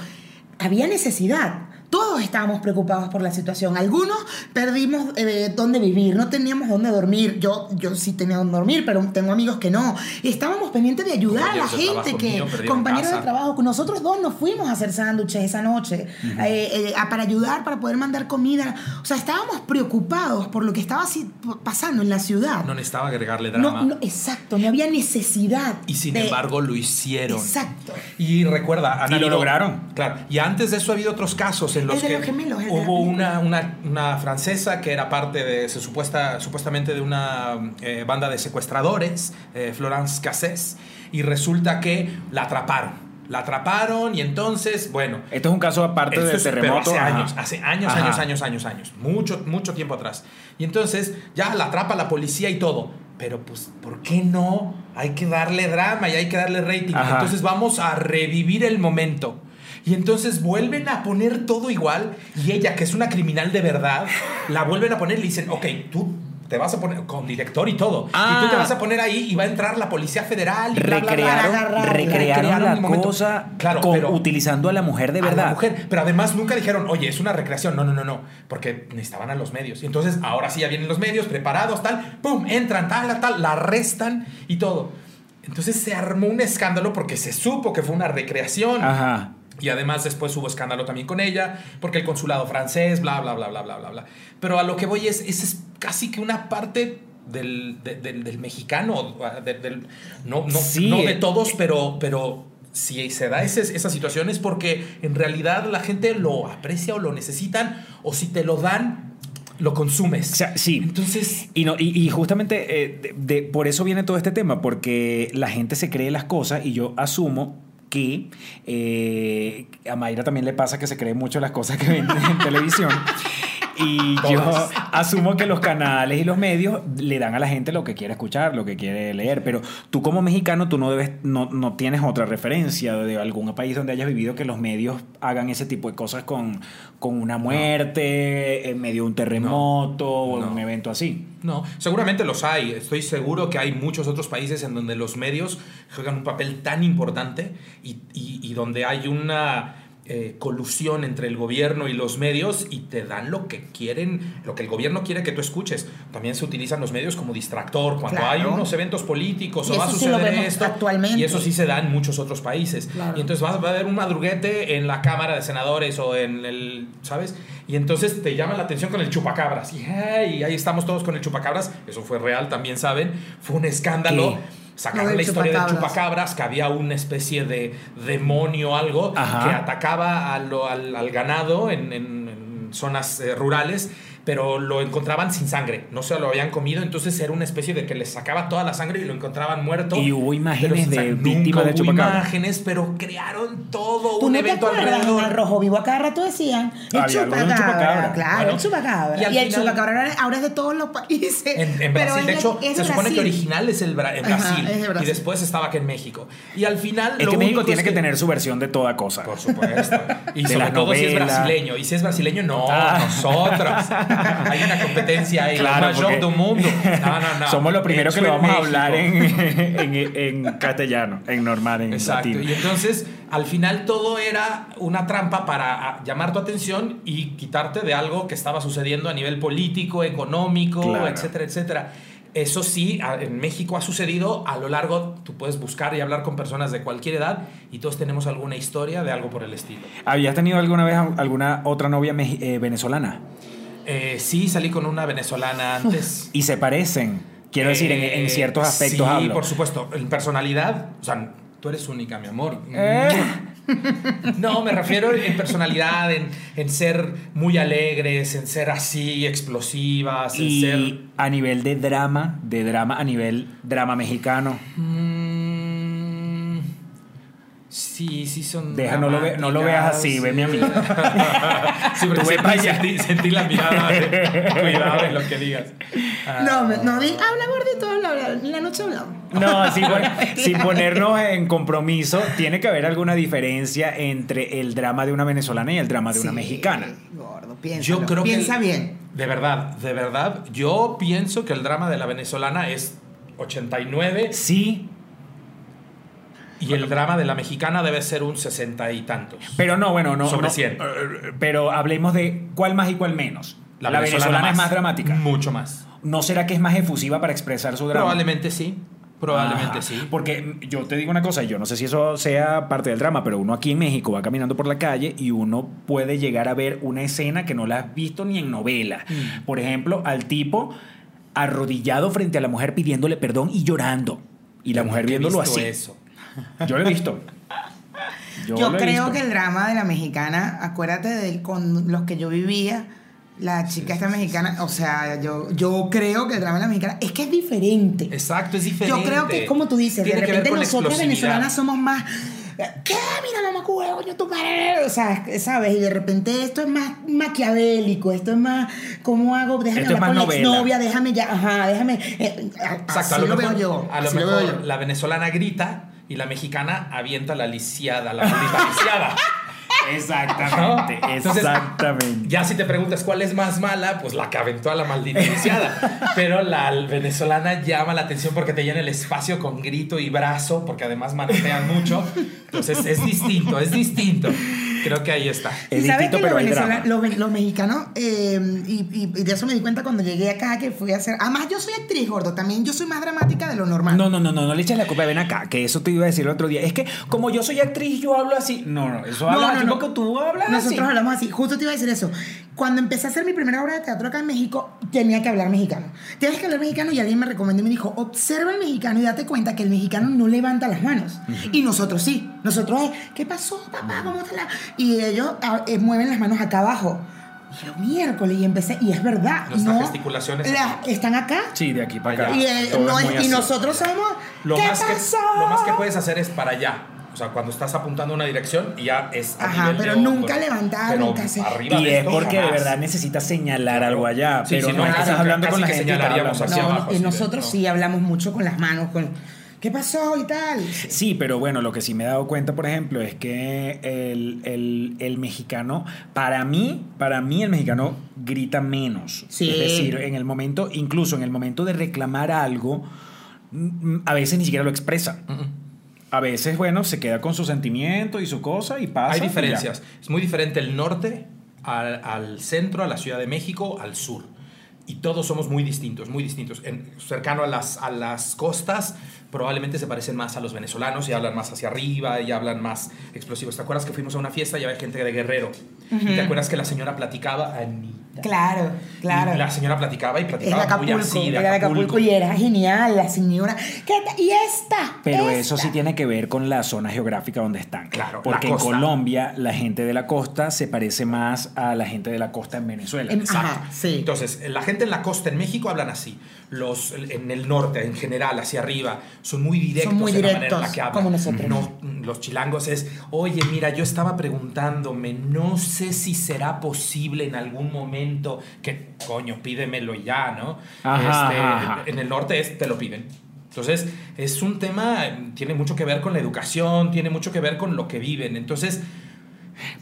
[SPEAKER 3] había necesidad. Todos estábamos preocupados por la situación. Algunos perdimos eh, dónde vivir, no teníamos dónde dormir. Yo, yo sí tenía dónde dormir, pero tengo amigos que no. Y estábamos pendientes de ayudar a la gente que, compañeros de trabajo, nosotros dos nos fuimos a hacer sándwiches esa noche eh, eh, para ayudar, para poder mandar comida. O sea, estábamos preocupados por lo que estaba así pasando en la ciudad.
[SPEAKER 4] No necesitaba agregarle drama.
[SPEAKER 3] No, no, exacto, no había necesidad.
[SPEAKER 4] y sin
[SPEAKER 3] de-
[SPEAKER 4] embargo lo hicieron.
[SPEAKER 3] Exacto.
[SPEAKER 4] Y recuerda, han
[SPEAKER 1] Y lo lograron.
[SPEAKER 4] Claro. Y antes de eso ha habido otros casos en los que
[SPEAKER 3] los gemelos,
[SPEAKER 4] hubo una, una, una francesa que era parte de, se supuesta, supuestamente de una eh, banda de secuestradores, eh, Florence Cassés, y resulta que la atraparon. La atraparon y entonces, bueno,
[SPEAKER 1] Esto es un caso aparte
[SPEAKER 4] esto
[SPEAKER 1] de
[SPEAKER 4] es- pero
[SPEAKER 1] terremoto.
[SPEAKER 4] hace
[SPEAKER 1] ajá.
[SPEAKER 4] años, hace años,
[SPEAKER 1] Ajá.
[SPEAKER 4] años, años, años, años. Mucho, mucho tiempo atrás. Y entonces ya la atrapa la policía y todo. Pero pues, ¿por qué no? Hay que darle drama y hay que darle rating.
[SPEAKER 1] Ajá.
[SPEAKER 4] Entonces vamos a revivir el momento. Y entonces vuelven a poner todo igual. Y ella, que es una criminal de verdad, la vuelven a poner y le dicen, ok, tú te vas a poner con director y todo. Y
[SPEAKER 1] Ah.
[SPEAKER 4] tú te vas a poner ahí y va a entrar la policía federal. Y bla, bla, bla.
[SPEAKER 1] Recrearon, recrearon
[SPEAKER 4] Recrearon
[SPEAKER 1] la cosa
[SPEAKER 4] Claro,
[SPEAKER 1] con-
[SPEAKER 4] pero-
[SPEAKER 1] utilizando a la mujer de
[SPEAKER 4] a la
[SPEAKER 1] verdad.
[SPEAKER 4] mujer. Pero además nunca dijeron, oye, es una recreación. No, no, no, no. Porque necesitaban a los medios. Y entonces ahora sí ya vienen los medios preparados, tal. ¡Pum! Entran, tal, tal, tal. La arrestan y todo. Entonces se armó un escándalo porque se supo que fue una recreación.
[SPEAKER 1] Ajá.
[SPEAKER 4] Y además después hubo escándalo también con ella, porque el consulado francés, bla, bla, bla, bla, bla, bla, bla. Pero a lo que voy es, esa es casi que una parte del, de- del, del mexicano, de- del- no, no,
[SPEAKER 1] Sí.
[SPEAKER 4] no de todos, pero, pero si se da ese- esa situación es porque en realidad la gente lo aprecia o lo necesitan, o si te lo dan, lo consumes.
[SPEAKER 1] O sea, sí.
[SPEAKER 4] Entonces,
[SPEAKER 1] Y, no, y, y justamente eh, de- de- por eso viene todo este tema, porque la gente se cree las cosas y yo asumo que eh, a Mayra también le pasa que se cree mucho las cosas que ven en televisión. Y yo asumo que los canales y los medios le dan a la gente lo que quiere escuchar, lo que quiere leer. Pero tú como mexicano, tú no debes, no, no tienes otra referencia de algún país donde hayas vivido que los medios hagan ese tipo de cosas con, con una muerte, en medio de un terremoto o
[SPEAKER 4] No.
[SPEAKER 1] un evento así.
[SPEAKER 4] No, seguramente los hay. Estoy seguro que hay muchos otros países en donde los medios juegan un papel tan importante y, y- y donde hay una eh, colusión entre el gobierno y los medios y te dan lo que quieren, lo que el gobierno quiere que tú escuches. También se utilizan los medios como distractor cuando
[SPEAKER 3] Claro.
[SPEAKER 4] hay unos eventos políticos
[SPEAKER 3] Y
[SPEAKER 4] o va a
[SPEAKER 3] eso sí lo
[SPEAKER 4] suceder esto.
[SPEAKER 3] actualmente.
[SPEAKER 4] Y eso sí se da en muchos otros países.
[SPEAKER 3] Claro.
[SPEAKER 4] Y entonces va va a haber un madruguete en la Cámara de Senadores o en el, ¿sabes? Y entonces te llama la atención con el chupacabras. Y, ahí estamos todos con el chupacabras. Eso fue real, también saben. Fue un escándalo.
[SPEAKER 1] ¿Qué?
[SPEAKER 4] Sacaron la historia del
[SPEAKER 3] chupacabras.
[SPEAKER 4] chupacabras, que había una especie de demonio o algo
[SPEAKER 1] Ajá.
[SPEAKER 4] que atacaba a lo- al, al ganado en, en- en zonas eh, rurales, pero lo encontraban sin sangre, no se lo habían comido, entonces era una especie de que les sacaba toda la sangre y lo encontraban muerto.
[SPEAKER 1] Y hubo imágenes de víctimas
[SPEAKER 4] Nunca
[SPEAKER 1] de
[SPEAKER 4] hubo
[SPEAKER 1] chupacabra.
[SPEAKER 4] imágenes, pero crearon todo
[SPEAKER 3] ¿Tú
[SPEAKER 4] un
[SPEAKER 3] no te
[SPEAKER 4] evento
[SPEAKER 3] acuerdas en
[SPEAKER 4] alrededor.
[SPEAKER 3] el Rojo Vivo a cada rato decían? El chupacabra.
[SPEAKER 1] chupacabra.
[SPEAKER 3] Claro,
[SPEAKER 4] Bueno,
[SPEAKER 3] el chupacabra.
[SPEAKER 4] y
[SPEAKER 3] Y, el
[SPEAKER 4] final-
[SPEAKER 3] chupacabra ahora- es de todos los países.
[SPEAKER 4] En, en Brasil, de hecho,
[SPEAKER 3] es
[SPEAKER 4] se supone que
[SPEAKER 3] Brasil.
[SPEAKER 4] original es el Bra- en
[SPEAKER 3] Ajá,
[SPEAKER 4] Brasil,
[SPEAKER 3] es Brasil.
[SPEAKER 4] y después estaba aquí en México. Y al final.
[SPEAKER 1] Es
[SPEAKER 4] lo
[SPEAKER 1] que México tiene
[SPEAKER 4] es
[SPEAKER 1] que tener su versión de toda cosa.
[SPEAKER 4] Por supuesto. Y
[SPEAKER 1] De
[SPEAKER 4] sobre todo si es brasileño. Y si es brasileño, no,
[SPEAKER 1] Ah.
[SPEAKER 4] nosotros. Hay una competencia ahí,
[SPEAKER 1] Claro,
[SPEAKER 4] la mayor del mundo. No, no, no.
[SPEAKER 1] Somos los primeros que lo vamos a hablar
[SPEAKER 4] México.
[SPEAKER 1] en, en, en castellano, en normal, en
[SPEAKER 4] Exacto.
[SPEAKER 1] latino.
[SPEAKER 4] Y entonces, al final todo era una trampa para llamar tu atención y quitarte de algo que estaba sucediendo a nivel político, económico,
[SPEAKER 1] Claro.
[SPEAKER 4] etcétera, etcétera. Eso sí, en México ha sucedido a lo largo, tú puedes buscar y hablar con personas de cualquier edad y todos tenemos alguna historia de algo por el estilo.
[SPEAKER 1] ¿Habías tenido alguna vez alguna otra novia eh, venezolana?
[SPEAKER 4] Eh, sí, salí con una venezolana antes.
[SPEAKER 1] Y se parecen, quiero decir, en, en
[SPEAKER 4] Eh,
[SPEAKER 1] ciertos aspectos
[SPEAKER 4] Sí,
[SPEAKER 1] hablo.
[SPEAKER 4] por supuesto. En personalidad, o sea, tú eres única, mi amor.
[SPEAKER 1] Eh.
[SPEAKER 4] No, me refiero en personalidad, en, en ser muy alegres, en ser así, explosivas, en ser...
[SPEAKER 1] a nivel de drama, de drama a nivel drama mexicano.
[SPEAKER 4] Mm, sí, sí son...
[SPEAKER 1] Deja, no lo ve- no lo veas así,
[SPEAKER 4] dramáticas,
[SPEAKER 1] veme a mí.
[SPEAKER 4] Sí,
[SPEAKER 1] Tú ve
[SPEAKER 4] sentí,
[SPEAKER 1] pa' allá.
[SPEAKER 4] sentí- sentí la mirada de cuidado en lo que digas. Ah.
[SPEAKER 3] No, no, di, habla gordito, habla, la noche hablamos.
[SPEAKER 1] No, sin, pon- sin ponernos en compromiso, tiene que haber alguna diferencia entre el drama de una venezolana y el drama de una
[SPEAKER 3] Sí,
[SPEAKER 1] mexicana.
[SPEAKER 3] Gordo, piensa.
[SPEAKER 4] Yo creo que
[SPEAKER 3] Piensa bien.
[SPEAKER 4] De verdad, de verdad. Yo pienso que el drama de la venezolana es 89
[SPEAKER 1] Sí,
[SPEAKER 4] y el drama de la mexicana debe ser un 60 y tantos.
[SPEAKER 1] pero no, bueno, no.
[SPEAKER 4] Sobre
[SPEAKER 1] no,
[SPEAKER 4] 100.
[SPEAKER 1] eh, Pero hablemos de cuál más y cuál menos. La, venezolana, es más dramática.
[SPEAKER 4] Mucho más.
[SPEAKER 1] ¿No será que es más efusiva para expresar su drama?
[SPEAKER 4] Probablemente sí. Probablemente
[SPEAKER 1] Ajá.
[SPEAKER 4] sí.
[SPEAKER 1] Porque yo te digo una cosa, yo no sé si eso sea parte del drama, pero uno aquí en México va caminando por la calle y uno puede llegar a ver una escena que no la has visto ni en novela.
[SPEAKER 4] Mm.
[SPEAKER 1] Por ejemplo, al tipo arrodillado frente a la mujer pidiéndole perdón y llorando. Y la mujer viéndolo así.
[SPEAKER 4] Eso.
[SPEAKER 1] Yo lo he visto.
[SPEAKER 3] Yo,
[SPEAKER 1] lo he
[SPEAKER 3] creo
[SPEAKER 1] visto.
[SPEAKER 3] que el drama de la mexicana, acuérdate de con los que yo vivía, la chica esta mexicana, o sea, yo, yo creo que el drama de la mexicana es que es diferente.
[SPEAKER 4] Exacto, es diferente.
[SPEAKER 3] Yo creo que es como tú dices,
[SPEAKER 4] Tiene
[SPEAKER 3] de repente
[SPEAKER 4] explosividad.
[SPEAKER 3] venezolanas somos más. ¿Qué? Mira, mamá, coño, tu madre. O sea, ¿sabes? Y de repente esto es más maquiavélico, esto es más. ¿Cómo hago? Déjame
[SPEAKER 1] Esto es
[SPEAKER 3] hablar con
[SPEAKER 1] más
[SPEAKER 3] la
[SPEAKER 1] novela.
[SPEAKER 3] exnovia, déjame ya. Ajá, déjame. eh,
[SPEAKER 4] Exacto,
[SPEAKER 3] así
[SPEAKER 4] a lo,
[SPEAKER 3] lo
[SPEAKER 4] mejor,
[SPEAKER 3] veo yo.
[SPEAKER 4] a lo
[SPEAKER 3] lo
[SPEAKER 4] mejor
[SPEAKER 3] yo.
[SPEAKER 4] la venezolana grita y la mexicana avienta la lisiada, la maldita lisiada.
[SPEAKER 1] Exactamente,
[SPEAKER 4] ¿No? Entonces,
[SPEAKER 1] exactamente.
[SPEAKER 4] Ya si te preguntas cuál es más mala, pues la que aventó a la maldita lisiada. Pero la venezolana llama la atención porque te llena el espacio con grito y brazo, porque además manotean mucho. Entonces es distinto, es distinto. Creo que ahí está.
[SPEAKER 1] Es
[SPEAKER 3] Y sabes
[SPEAKER 1] distinto,
[SPEAKER 3] que
[SPEAKER 1] pero
[SPEAKER 3] los, venezolanos- los, mexicanos, eh, y, y- y de eso me di cuenta cuando llegué acá, que fui a hacer. Además, yo soy actriz, gordo, también yo soy más dramática de lo normal.
[SPEAKER 1] No, no, no, no, no le eches la culpa, ven acá, que eso te iba a decir el otro día. Es que como yo soy actriz, yo hablo así. No, no, eso
[SPEAKER 3] No,
[SPEAKER 1] habla
[SPEAKER 3] no,
[SPEAKER 1] así
[SPEAKER 3] no.
[SPEAKER 1] porque tú hablas
[SPEAKER 3] Nosotros
[SPEAKER 1] así.
[SPEAKER 3] hablamos así. Justo te iba a decir eso. Cuando empecé a hacer mi primera obra de teatro acá en México, tenía que hablar mexicano. Tienes que hablar mexicano y alguien me recomendó y me dijo, observa el mexicano y date cuenta que el mexicano no levanta las manos. Y nosotros sí. Nosotros es, ¿qué pasó, papá? ¿Cómo te la...? Y ellos ah, eh, mueven las manos acá abajo. Y yo, miércoles, y empecé, y es verdad.
[SPEAKER 4] Nuestras
[SPEAKER 3] ¿no?
[SPEAKER 4] gesticulaciones aquí.
[SPEAKER 3] están acá.
[SPEAKER 1] Sí, de aquí para acá.
[SPEAKER 3] Y, eh,
[SPEAKER 1] Todo
[SPEAKER 3] no
[SPEAKER 1] es
[SPEAKER 3] es-
[SPEAKER 1] muy
[SPEAKER 3] y
[SPEAKER 1] así.
[SPEAKER 3] nosotros somos,
[SPEAKER 4] Lo
[SPEAKER 3] ¿qué
[SPEAKER 4] más, que,
[SPEAKER 3] pasó?
[SPEAKER 4] lo más que puedes hacer es para allá. O sea, cuando estás apuntando a una dirección y ya es. a
[SPEAKER 3] Ajá,
[SPEAKER 4] nivel
[SPEAKER 3] pero
[SPEAKER 4] de hombro.
[SPEAKER 3] nunca levantar,
[SPEAKER 4] Pero
[SPEAKER 3] nunca hacer-
[SPEAKER 4] arriba
[SPEAKER 1] Y
[SPEAKER 4] de
[SPEAKER 1] es
[SPEAKER 4] esto
[SPEAKER 1] porque de
[SPEAKER 4] jamás.
[SPEAKER 1] verdad necesitas señalar algo allá.
[SPEAKER 4] Sí,
[SPEAKER 1] pero
[SPEAKER 4] sí,
[SPEAKER 1] no
[SPEAKER 4] no,
[SPEAKER 1] es que
[SPEAKER 4] casi-
[SPEAKER 1] estás hablando
[SPEAKER 4] casi
[SPEAKER 1] con la
[SPEAKER 4] que
[SPEAKER 1] gente y estás
[SPEAKER 4] señalaríamos
[SPEAKER 1] hablando
[SPEAKER 4] hacia
[SPEAKER 3] No,
[SPEAKER 1] así.
[SPEAKER 4] abajo,
[SPEAKER 3] y
[SPEAKER 4] sí,
[SPEAKER 3] nosotros
[SPEAKER 4] no.
[SPEAKER 3] sí hablamos mucho con las manos, con ¿qué pasó y tal?
[SPEAKER 1] Sí, pero bueno, lo que sí me he dado cuenta, por ejemplo, es que el, el- el mexicano, para mí, para mí el mexicano grita menos.
[SPEAKER 3] Sí.
[SPEAKER 1] Es decir, en el momento, incluso en el momento de reclamar algo, mm, a veces ni siquiera lo expresa. A veces, bueno, se queda con su sentimiento y su cosa y pasa.
[SPEAKER 4] Hay diferencias. Es muy diferente el norte al, al centro, a la Ciudad de México, al sur. Y todos somos muy distintos, muy distintos. En, cercano a las, a las costas, probablemente se parecen más a los venezolanos y hablan más hacia arriba y hablan más explosivos. ¿Te acuerdas que fuimos a una fiesta y había gente de Guerrero? ¿Y te acuerdas que la señora platicaba? Ani,
[SPEAKER 3] Claro, claro.
[SPEAKER 4] Y la señora platicaba y platicaba muy
[SPEAKER 3] Acapulco,
[SPEAKER 4] así, de
[SPEAKER 3] era de
[SPEAKER 4] Acapulco.
[SPEAKER 3] Acapulco y era genial la señora. ¿Qué ta- ¿Y esta?
[SPEAKER 1] Pero
[SPEAKER 3] esta.
[SPEAKER 1] eso sí tiene que ver con la zona geográfica donde están.
[SPEAKER 4] Claro,
[SPEAKER 1] Porque
[SPEAKER 4] la
[SPEAKER 1] en. Colombia la gente de la costa se parece más a la gente de la costa en Venezuela.
[SPEAKER 3] En-
[SPEAKER 4] Exacto.
[SPEAKER 3] Ajá, sí.
[SPEAKER 4] Entonces, la gente en la costa en México hablan así. Los en el norte, en general, hacia arriba, son muy directos
[SPEAKER 3] Son muy
[SPEAKER 4] en la manera en la
[SPEAKER 3] directos,
[SPEAKER 4] que hablan.
[SPEAKER 3] como nosotros.
[SPEAKER 4] No, los chilangos es, oye, mira, yo estaba preguntándome, no sé si será posible en algún momento que, coño, pídemelo ya, ¿no?
[SPEAKER 1] Ajá,
[SPEAKER 4] Este,
[SPEAKER 1] ajá, ajá.
[SPEAKER 4] En el norte es, te lo piden. Entonces, es un tema, tiene mucho que ver con la educación, tiene mucho que ver con lo que viven. Entonces,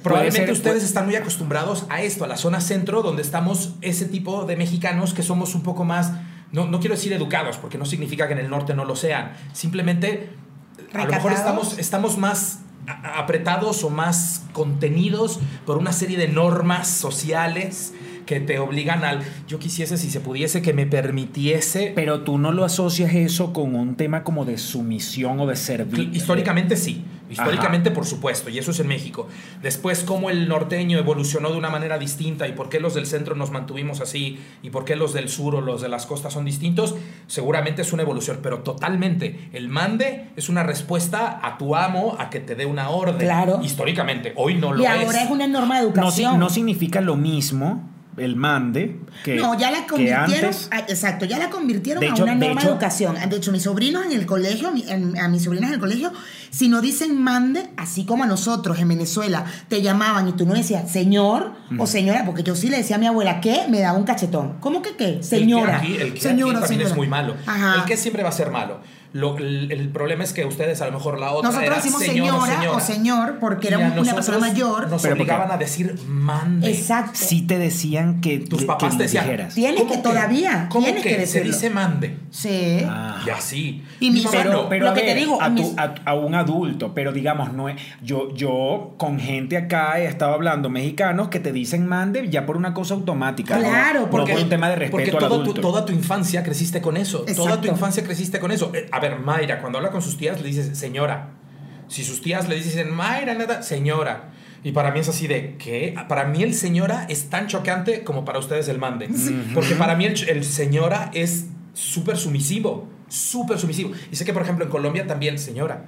[SPEAKER 4] Probablemente
[SPEAKER 1] ser-
[SPEAKER 4] ustedes
[SPEAKER 1] puede-
[SPEAKER 4] están muy acostumbrados a esto, a la zona centro, donde estamos ese tipo de mexicanos que somos un poco más, no, no quiero decir educados, porque no significa que en el norte no lo sean. Simplemente, a lo mejor estamos, estamos más apretados o más contenidos por una serie de normas sociales que te obligan al, yo quisiese, si se pudiese, que me permitiese...
[SPEAKER 1] Pero tú no lo asocias eso con un tema como de sumisión o de servir.
[SPEAKER 4] Históricamente sí, históricamente por supuesto, y eso es en México. Después, cómo el norteño evolucionó de una manera distinta y por qué los del centro nos mantuvimos así y por qué los del sur o los de las costas son distintos, seguramente es una evolución, pero totalmente. El mande es una respuesta a tu amo a que te dé una orden.
[SPEAKER 3] Claro.
[SPEAKER 4] Históricamente, hoy no lo
[SPEAKER 3] Y
[SPEAKER 4] es.
[SPEAKER 3] ahora es una norma de
[SPEAKER 1] no,
[SPEAKER 3] educación.
[SPEAKER 1] no significa lo mismo el mande que,
[SPEAKER 3] No, ya la
[SPEAKER 1] que
[SPEAKER 3] convirtieron,
[SPEAKER 1] antes.
[SPEAKER 3] ah, exacto, ya la convirtieron a una
[SPEAKER 1] de
[SPEAKER 3] norma de,
[SPEAKER 1] hecho-
[SPEAKER 3] educación. De hecho, mis sobrinos en el colegio, mi- en- a mis sobrinas en el colegio, si no dicen mande, así como a nosotros en Venezuela te llamaban y tú no decías señor o señora, porque yo sí le decía a mi abuela que me daba un cachetón. ¿Cómo que qué? Señora.
[SPEAKER 4] El que aquí, el que
[SPEAKER 3] señora,
[SPEAKER 4] aquí también
[SPEAKER 3] señora.
[SPEAKER 4] es muy malo.
[SPEAKER 3] Ajá.
[SPEAKER 4] El que siempre va a ser malo. Lo- el, el problema es que ustedes a lo mejor la otra
[SPEAKER 3] Nosotros
[SPEAKER 4] era
[SPEAKER 3] decimos
[SPEAKER 4] señor
[SPEAKER 3] señora, o señor porque era
[SPEAKER 4] a
[SPEAKER 3] una persona mayor.
[SPEAKER 4] Nos
[SPEAKER 1] Pero porque-
[SPEAKER 4] obligaban a decir mande.
[SPEAKER 3] Exacto.
[SPEAKER 1] Sí te decían que,
[SPEAKER 4] Tus
[SPEAKER 1] que
[SPEAKER 4] papás te decían,
[SPEAKER 1] dijeras.
[SPEAKER 3] Tienes
[SPEAKER 4] ¿cómo
[SPEAKER 3] que todavía,
[SPEAKER 4] ¿Cómo
[SPEAKER 3] tienes
[SPEAKER 4] que,
[SPEAKER 3] que
[SPEAKER 4] se dice mande?
[SPEAKER 3] Sí.
[SPEAKER 1] Ah.
[SPEAKER 4] Y así.
[SPEAKER 3] Y
[SPEAKER 4] Mi
[SPEAKER 1] Pero,
[SPEAKER 4] no.
[SPEAKER 1] pero
[SPEAKER 3] Lo
[SPEAKER 1] a,
[SPEAKER 3] que te digo,
[SPEAKER 1] a, tu- a- a un adulto, pero digamos, no es, yo, yo con gente acá he estado hablando, mexicanos, que te dicen mande ya por una cosa automática. ¿no?
[SPEAKER 3] Claro,
[SPEAKER 1] No
[SPEAKER 3] porque-
[SPEAKER 1] por un tema de
[SPEAKER 4] Porque
[SPEAKER 1] respeto
[SPEAKER 4] toda tu, toda tu infancia creciste con eso. Toda tu infancia creciste con eso. Eh, a ver, Mayra, cuando habla con sus tías, le dices señora. Si sus tías le dicen Mayra, nada, señora. Y para mí es así de, ¿qué? Para mí el señora es tan chocante como para ustedes el mande. Porque para mí el, el señora es súper sumisivo. Súper sumisivo. Y sé que, por ejemplo, en Colombia también, señora.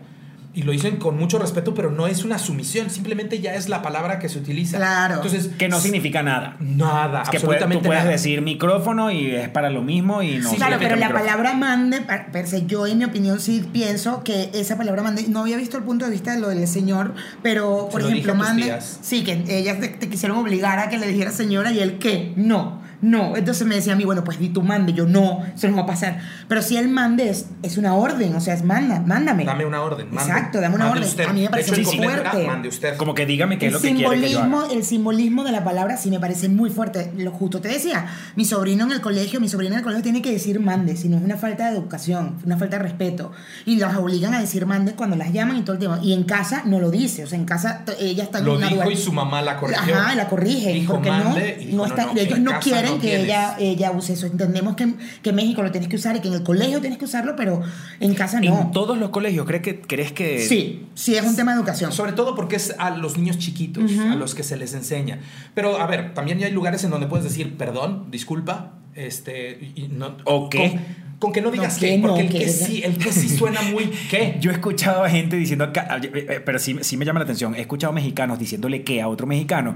[SPEAKER 4] Y lo dicen con mucho respeto, pero no es una sumisión. Simplemente ya es la palabra que se utiliza.
[SPEAKER 3] Claro.
[SPEAKER 4] Entonces,
[SPEAKER 1] que no significa nada.
[SPEAKER 4] Nada,
[SPEAKER 1] Es que puede-
[SPEAKER 4] absolutamente
[SPEAKER 1] tú puedes
[SPEAKER 4] nada.
[SPEAKER 1] decir micrófono y es para lo mismo y no
[SPEAKER 4] Sí,
[SPEAKER 3] Claro, pero la palabra mande, per se, yo en mi opinión sí pienso que esa palabra mande, no había visto el punto de vista de lo del señor, pero por ejemplo, mande, sí, que ellas te, te quisieron obligar a que le dijera señora y él que no, no, entonces me decía a mí, bueno, pues di tu mande, yo no, eso no va a pasar, pero si el mande es, es una orden, o sea, es manda, mándame.
[SPEAKER 4] Dame una orden. mande.
[SPEAKER 3] Exacto, dame una
[SPEAKER 4] Mande
[SPEAKER 3] orden.
[SPEAKER 4] usted.
[SPEAKER 3] A mí me parece
[SPEAKER 4] hecho,
[SPEAKER 3] muy fuerte.
[SPEAKER 4] Mande usted.
[SPEAKER 1] Como que dígame qué es lo que quiere que yo haga.
[SPEAKER 3] el simbolismo de la palabra sí me parece muy fuerte. Lo justo te decía, mi sobrino en el colegio, mi sobrina en el colegio tiene que decir mande, si no es una falta de educación, una falta de respeto. Y las obligan a decir mande cuando las llaman y todo el tema. Y en casa no lo dice, o sea, en casa ella está en
[SPEAKER 4] Lo
[SPEAKER 3] una
[SPEAKER 4] dijo
[SPEAKER 3] dual-
[SPEAKER 4] y su mamá la corrigió.
[SPEAKER 3] Ajá, la corrige.
[SPEAKER 4] Dijo
[SPEAKER 3] porque
[SPEAKER 4] mande y
[SPEAKER 3] no,
[SPEAKER 4] dijo,
[SPEAKER 3] no está,
[SPEAKER 4] no, no,
[SPEAKER 3] ellos no quieren
[SPEAKER 4] no
[SPEAKER 3] que
[SPEAKER 4] tienes.
[SPEAKER 3] ella, ella use eso. Entendemos que, que en México lo tienes que usar y que en el colegio tienes que usarlo, pero en casa no.
[SPEAKER 1] En todos los colegios, ¿crees que, crees que
[SPEAKER 3] Sí, sí es un tema de educación.
[SPEAKER 4] Sobre todo porque es a los niños chiquitos a los que se les enseña. Pero a ver, también hay lugares en donde puedes decir perdón, disculpa, este, y no,
[SPEAKER 1] ¿O qué?
[SPEAKER 4] Con, que no digas
[SPEAKER 3] No,
[SPEAKER 4] qué,
[SPEAKER 3] que no,
[SPEAKER 4] porque el
[SPEAKER 3] que-
[SPEAKER 4] que sí, el que sí suena muy qué.
[SPEAKER 1] Yo he escuchado a gente diciendo, eh, eh, pero sí, sí me llama la atención, he escuchado mexicanos diciéndole que a otro mexicano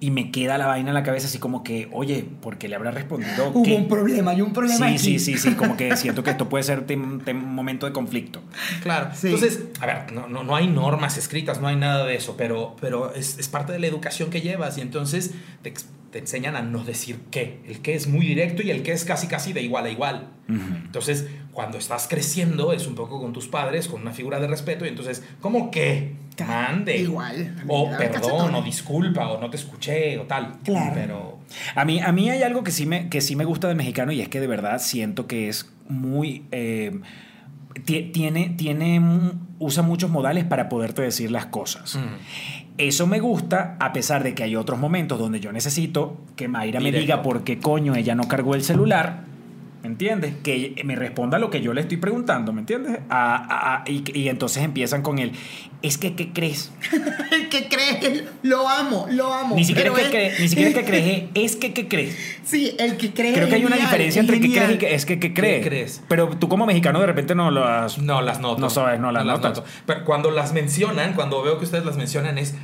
[SPEAKER 1] y me queda la vaina en la cabeza así como que, oye, ¿por qué le habrá respondido
[SPEAKER 3] Hubo
[SPEAKER 1] qué?
[SPEAKER 3] un problema, hay un problema
[SPEAKER 1] Sí,
[SPEAKER 3] aquí.
[SPEAKER 1] sí, sí, sí, como que siento que esto puede ser un momento de conflicto.
[SPEAKER 4] Claro.
[SPEAKER 3] Sí.
[SPEAKER 4] Entonces, a ver, no, no, no hay normas escritas, no hay nada de eso, pero, pero es, es parte de la educación que llevas y entonces te, te enseñan a no decir qué. El qué es muy directo y el qué es casi casi de igual a igual. Entonces, cuando estás creciendo es un poco con tus padres, con una figura de respeto y entonces, ¿cómo qué? Mande.
[SPEAKER 3] Igual.
[SPEAKER 4] O perdón,
[SPEAKER 3] cachetón.
[SPEAKER 4] o disculpa, o no te escuché, o tal.
[SPEAKER 3] Claro.
[SPEAKER 4] Pero
[SPEAKER 1] A mí, a mí hay algo que sí, me, que sí me gusta del mexicano y es que de verdad siento que es muy... eh, ti- tiene, tiene, usa muchos modales para poderte decir las cosas. Eso me gusta, a pesar de que hay otros momentos donde yo necesito que Mayra me diga por qué coño ella no cargó el celular. ¿Me entiendes? Que me responda lo que yo le estoy preguntando, ¿me entiendes? A- a- a- y, y entonces empiezan con el, es que, ¿qué crees?
[SPEAKER 3] El que cree, lo amo, lo amo.
[SPEAKER 1] Ni siquiera, que
[SPEAKER 3] es-
[SPEAKER 1] cree- ni siquiera que crees, es que, ¿qué crees?
[SPEAKER 3] Sí, el que cree.
[SPEAKER 1] Creo que hay una
[SPEAKER 3] genial,
[SPEAKER 1] diferencia entre qué crees y que es que, ¿qué crees?
[SPEAKER 4] crees?
[SPEAKER 1] Pero tú como mexicano de repente no lo has...
[SPEAKER 4] No las noto.
[SPEAKER 1] No sabes, no las notas.
[SPEAKER 4] noto. Pero cuando las mencionan, cuando veo que ustedes las mencionan, es.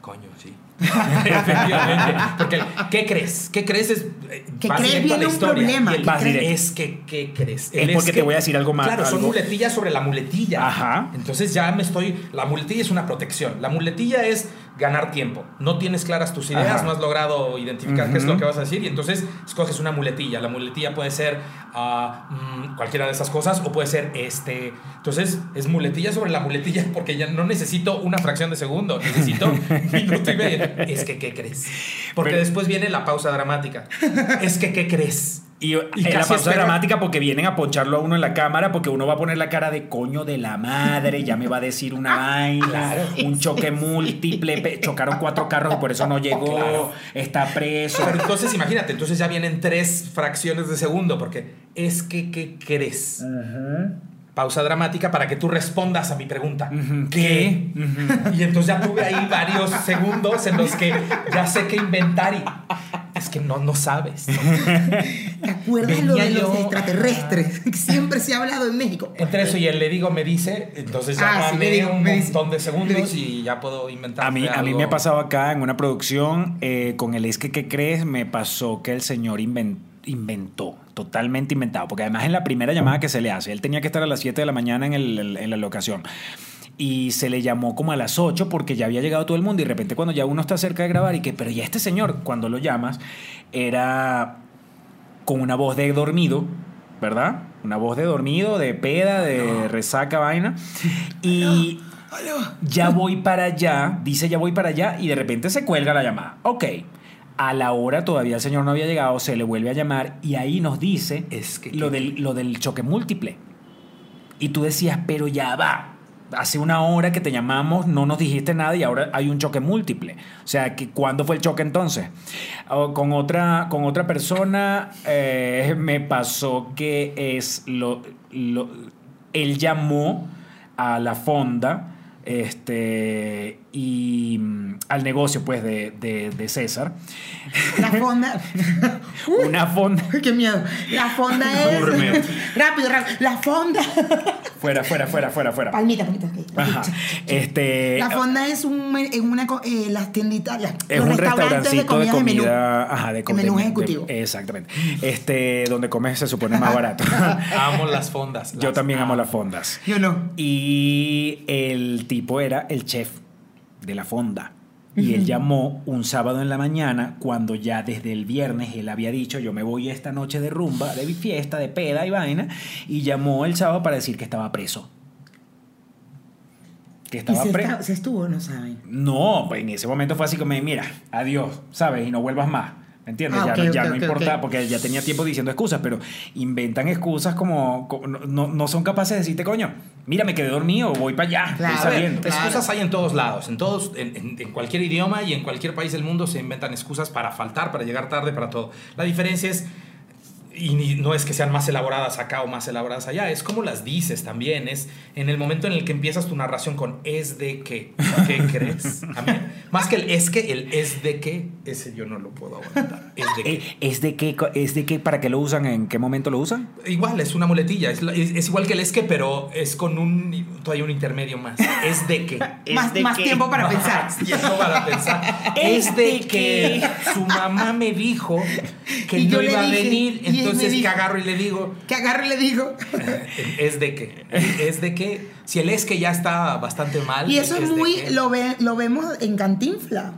[SPEAKER 4] Coño, sí. Efectivamente. Porque, ¿qué crees? ¿Qué crees? Es. eh,
[SPEAKER 3] Que crees viene
[SPEAKER 4] la
[SPEAKER 3] un problema,
[SPEAKER 4] el
[SPEAKER 3] que.
[SPEAKER 4] Es que, ¿qué crees?
[SPEAKER 1] Es porque te voy a decir algo más,
[SPEAKER 4] Claro, son muletillas sobre la muletilla.
[SPEAKER 1] Ajá.
[SPEAKER 4] Entonces ya me estoy. La muletilla es una protección. La muletilla es ganar tiempo. No tienes claras tus ideas,
[SPEAKER 1] Ajá.
[SPEAKER 4] no has logrado identificar qué es lo que vas a decir y entonces escoges una muletilla. La muletilla puede ser ah, mm, cualquiera de esas cosas o puede ser este. Entonces es muletilla sobre la muletilla porque ya no necesito una fracción de segundo, necesito minuto y medio. Es que, ¿qué crees? Porque
[SPEAKER 1] Pero-
[SPEAKER 4] después viene la pausa dramática. Es que, ¿qué crees?
[SPEAKER 1] Y,
[SPEAKER 4] Y
[SPEAKER 1] la pausa dramática porque vienen a poncharlo a uno en la cámara porque uno va a poner la cara de coño de la madre, ya me va a decir una vaina, un choque múltiple, chocaron cuatro carros y por eso no llegó,
[SPEAKER 4] Claro.
[SPEAKER 1] está preso.
[SPEAKER 4] Pero entonces imagínate, entonces ya vienen tres fracciones de segundo, porque es que, ¿qué crees? Pausa dramática para que tú respondas a mi pregunta. ¿Qué? Y entonces ya tuve ahí varios segundos en los que ya sé qué inventar y es que no, no sabes.
[SPEAKER 3] ¿Te acuerdas lo de los
[SPEAKER 4] yo-
[SPEAKER 3] extraterrestres? Que siempre se ha hablado en México.
[SPEAKER 4] Entre eso y el le digo, me dice, entonces ya
[SPEAKER 3] Ah, sí, le digo,
[SPEAKER 4] un
[SPEAKER 3] me dice.
[SPEAKER 4] montón de segundos y ya puedo inventar.
[SPEAKER 1] A mí, a mí me ha pasado acá en una producción eh, con el es que ¿qué crees? Me pasó que el señor inven- inventó, totalmente inventado, porque además en la primera llamada que se le hace, él tenía que estar a las 7 de la mañana en, el- en la locación. Y se le llamó como a las 8 porque ya había llegado todo el mundo y de repente cuando ya uno está cerca de grabar y que, pero ya este señor, cuando lo llamas, era con una voz de dormido, ¿verdad? Una voz de dormido, de peda, de resaca, vaina. Y ya voy para allá, dice ya voy para allá y de repente se cuelga la llamada. Ok, a la hora todavía el señor no había llegado, se le vuelve a llamar y ahí nos dice
[SPEAKER 4] Es que-
[SPEAKER 1] lo, del, lo del choque múltiple. Y tú decías, pero ya va. Hace una hora que te llamamos, no nos dijiste nada y ahora hay un choque múltiple. O sea, que ¿cuándo fue el choque entonces? O con, otra, con otra persona eh, me pasó que es lo, lo- él llamó a la fonda este, y mm, al negocio pues de, de- de César.
[SPEAKER 3] La fonda.
[SPEAKER 1] Una fonda.
[SPEAKER 3] Qué miedo. La fonda es. Rápido, rápido. La fonda.
[SPEAKER 1] Fuera, fuera, fuera, fuera, fuera.
[SPEAKER 3] Palmita, palmita.
[SPEAKER 1] Ajá. Este,
[SPEAKER 3] La fonda es un, en una, eh, las tienditas, las-
[SPEAKER 1] Es
[SPEAKER 3] los
[SPEAKER 1] un
[SPEAKER 3] restaurantes
[SPEAKER 1] de comida,
[SPEAKER 3] menú.
[SPEAKER 1] ajá, de,
[SPEAKER 3] De
[SPEAKER 1] com-
[SPEAKER 3] menú
[SPEAKER 1] de-
[SPEAKER 3] ejecutivo.
[SPEAKER 1] de- exactamente. Este, donde comes se supone más barato.
[SPEAKER 4] Amo las fondas.
[SPEAKER 1] Yo
[SPEAKER 4] las
[SPEAKER 1] también amo las fondas.
[SPEAKER 3] Yo no.
[SPEAKER 1] Y el tipo era el chef de la fonda. Y él llamó un sábado en la mañana cuando ya desde el viernes él había dicho yo me voy esta noche de rumba, de fiesta, de peda y vaina. Y llamó el sábado para decir que estaba preso. Que
[SPEAKER 3] ¿Y
[SPEAKER 1] estaba
[SPEAKER 3] se,
[SPEAKER 1] preso.
[SPEAKER 3] está- se estuvo no saben?
[SPEAKER 1] No, pues en ese momento fue así como, mira, adiós, ¿sabes? Y no vuelvas más. ¿Me entiendes?
[SPEAKER 3] Ah,
[SPEAKER 1] ya ya no importa, porque ya tenía tiempo diciendo excusas, pero inventan excusas como, como- no, no son capaces de decirte, coño, mira, me quedé dormido, voy para allá,
[SPEAKER 3] Claro.
[SPEAKER 1] estoy saliendo.
[SPEAKER 3] Claro.
[SPEAKER 4] Excusas hay en todos lados, en todos, en, en- en cualquier idioma y en cualquier país del mundo se inventan excusas para faltar, para llegar tarde, para todo. La diferencia es, y ni- no es que sean más elaboradas acá o más elaboradas allá, es como las dices también, es en el momento en el que empiezas tu narración con es de qué, ¿qué crees? A mí, más que el es que, el es de qué, ese yo no lo puedo aguantar. Es de qué.
[SPEAKER 1] Eh, ¿Es de qué, co- es de qué, para qué lo usan, en qué momento lo usan?
[SPEAKER 4] Igual, es una muletilla, es, es- es igual que el es que, pero es con un, todavía un intermedio más. Es de qué.
[SPEAKER 3] Más, más tiempo para pensar.
[SPEAKER 4] Más tiempo para pensar. Es de que su mamá me dijo que
[SPEAKER 3] Y yo
[SPEAKER 4] no
[SPEAKER 3] le
[SPEAKER 4] iba a venir, entonces que
[SPEAKER 3] dijo.
[SPEAKER 4] agarro y le digo,
[SPEAKER 3] Que agarro y le digo.
[SPEAKER 4] es de que, es de que, si el es que ya está bastante mal.
[SPEAKER 3] Y eso es
[SPEAKER 4] de
[SPEAKER 3] muy,
[SPEAKER 4] que-
[SPEAKER 3] lo, ve, lo vemos en Cantinfla.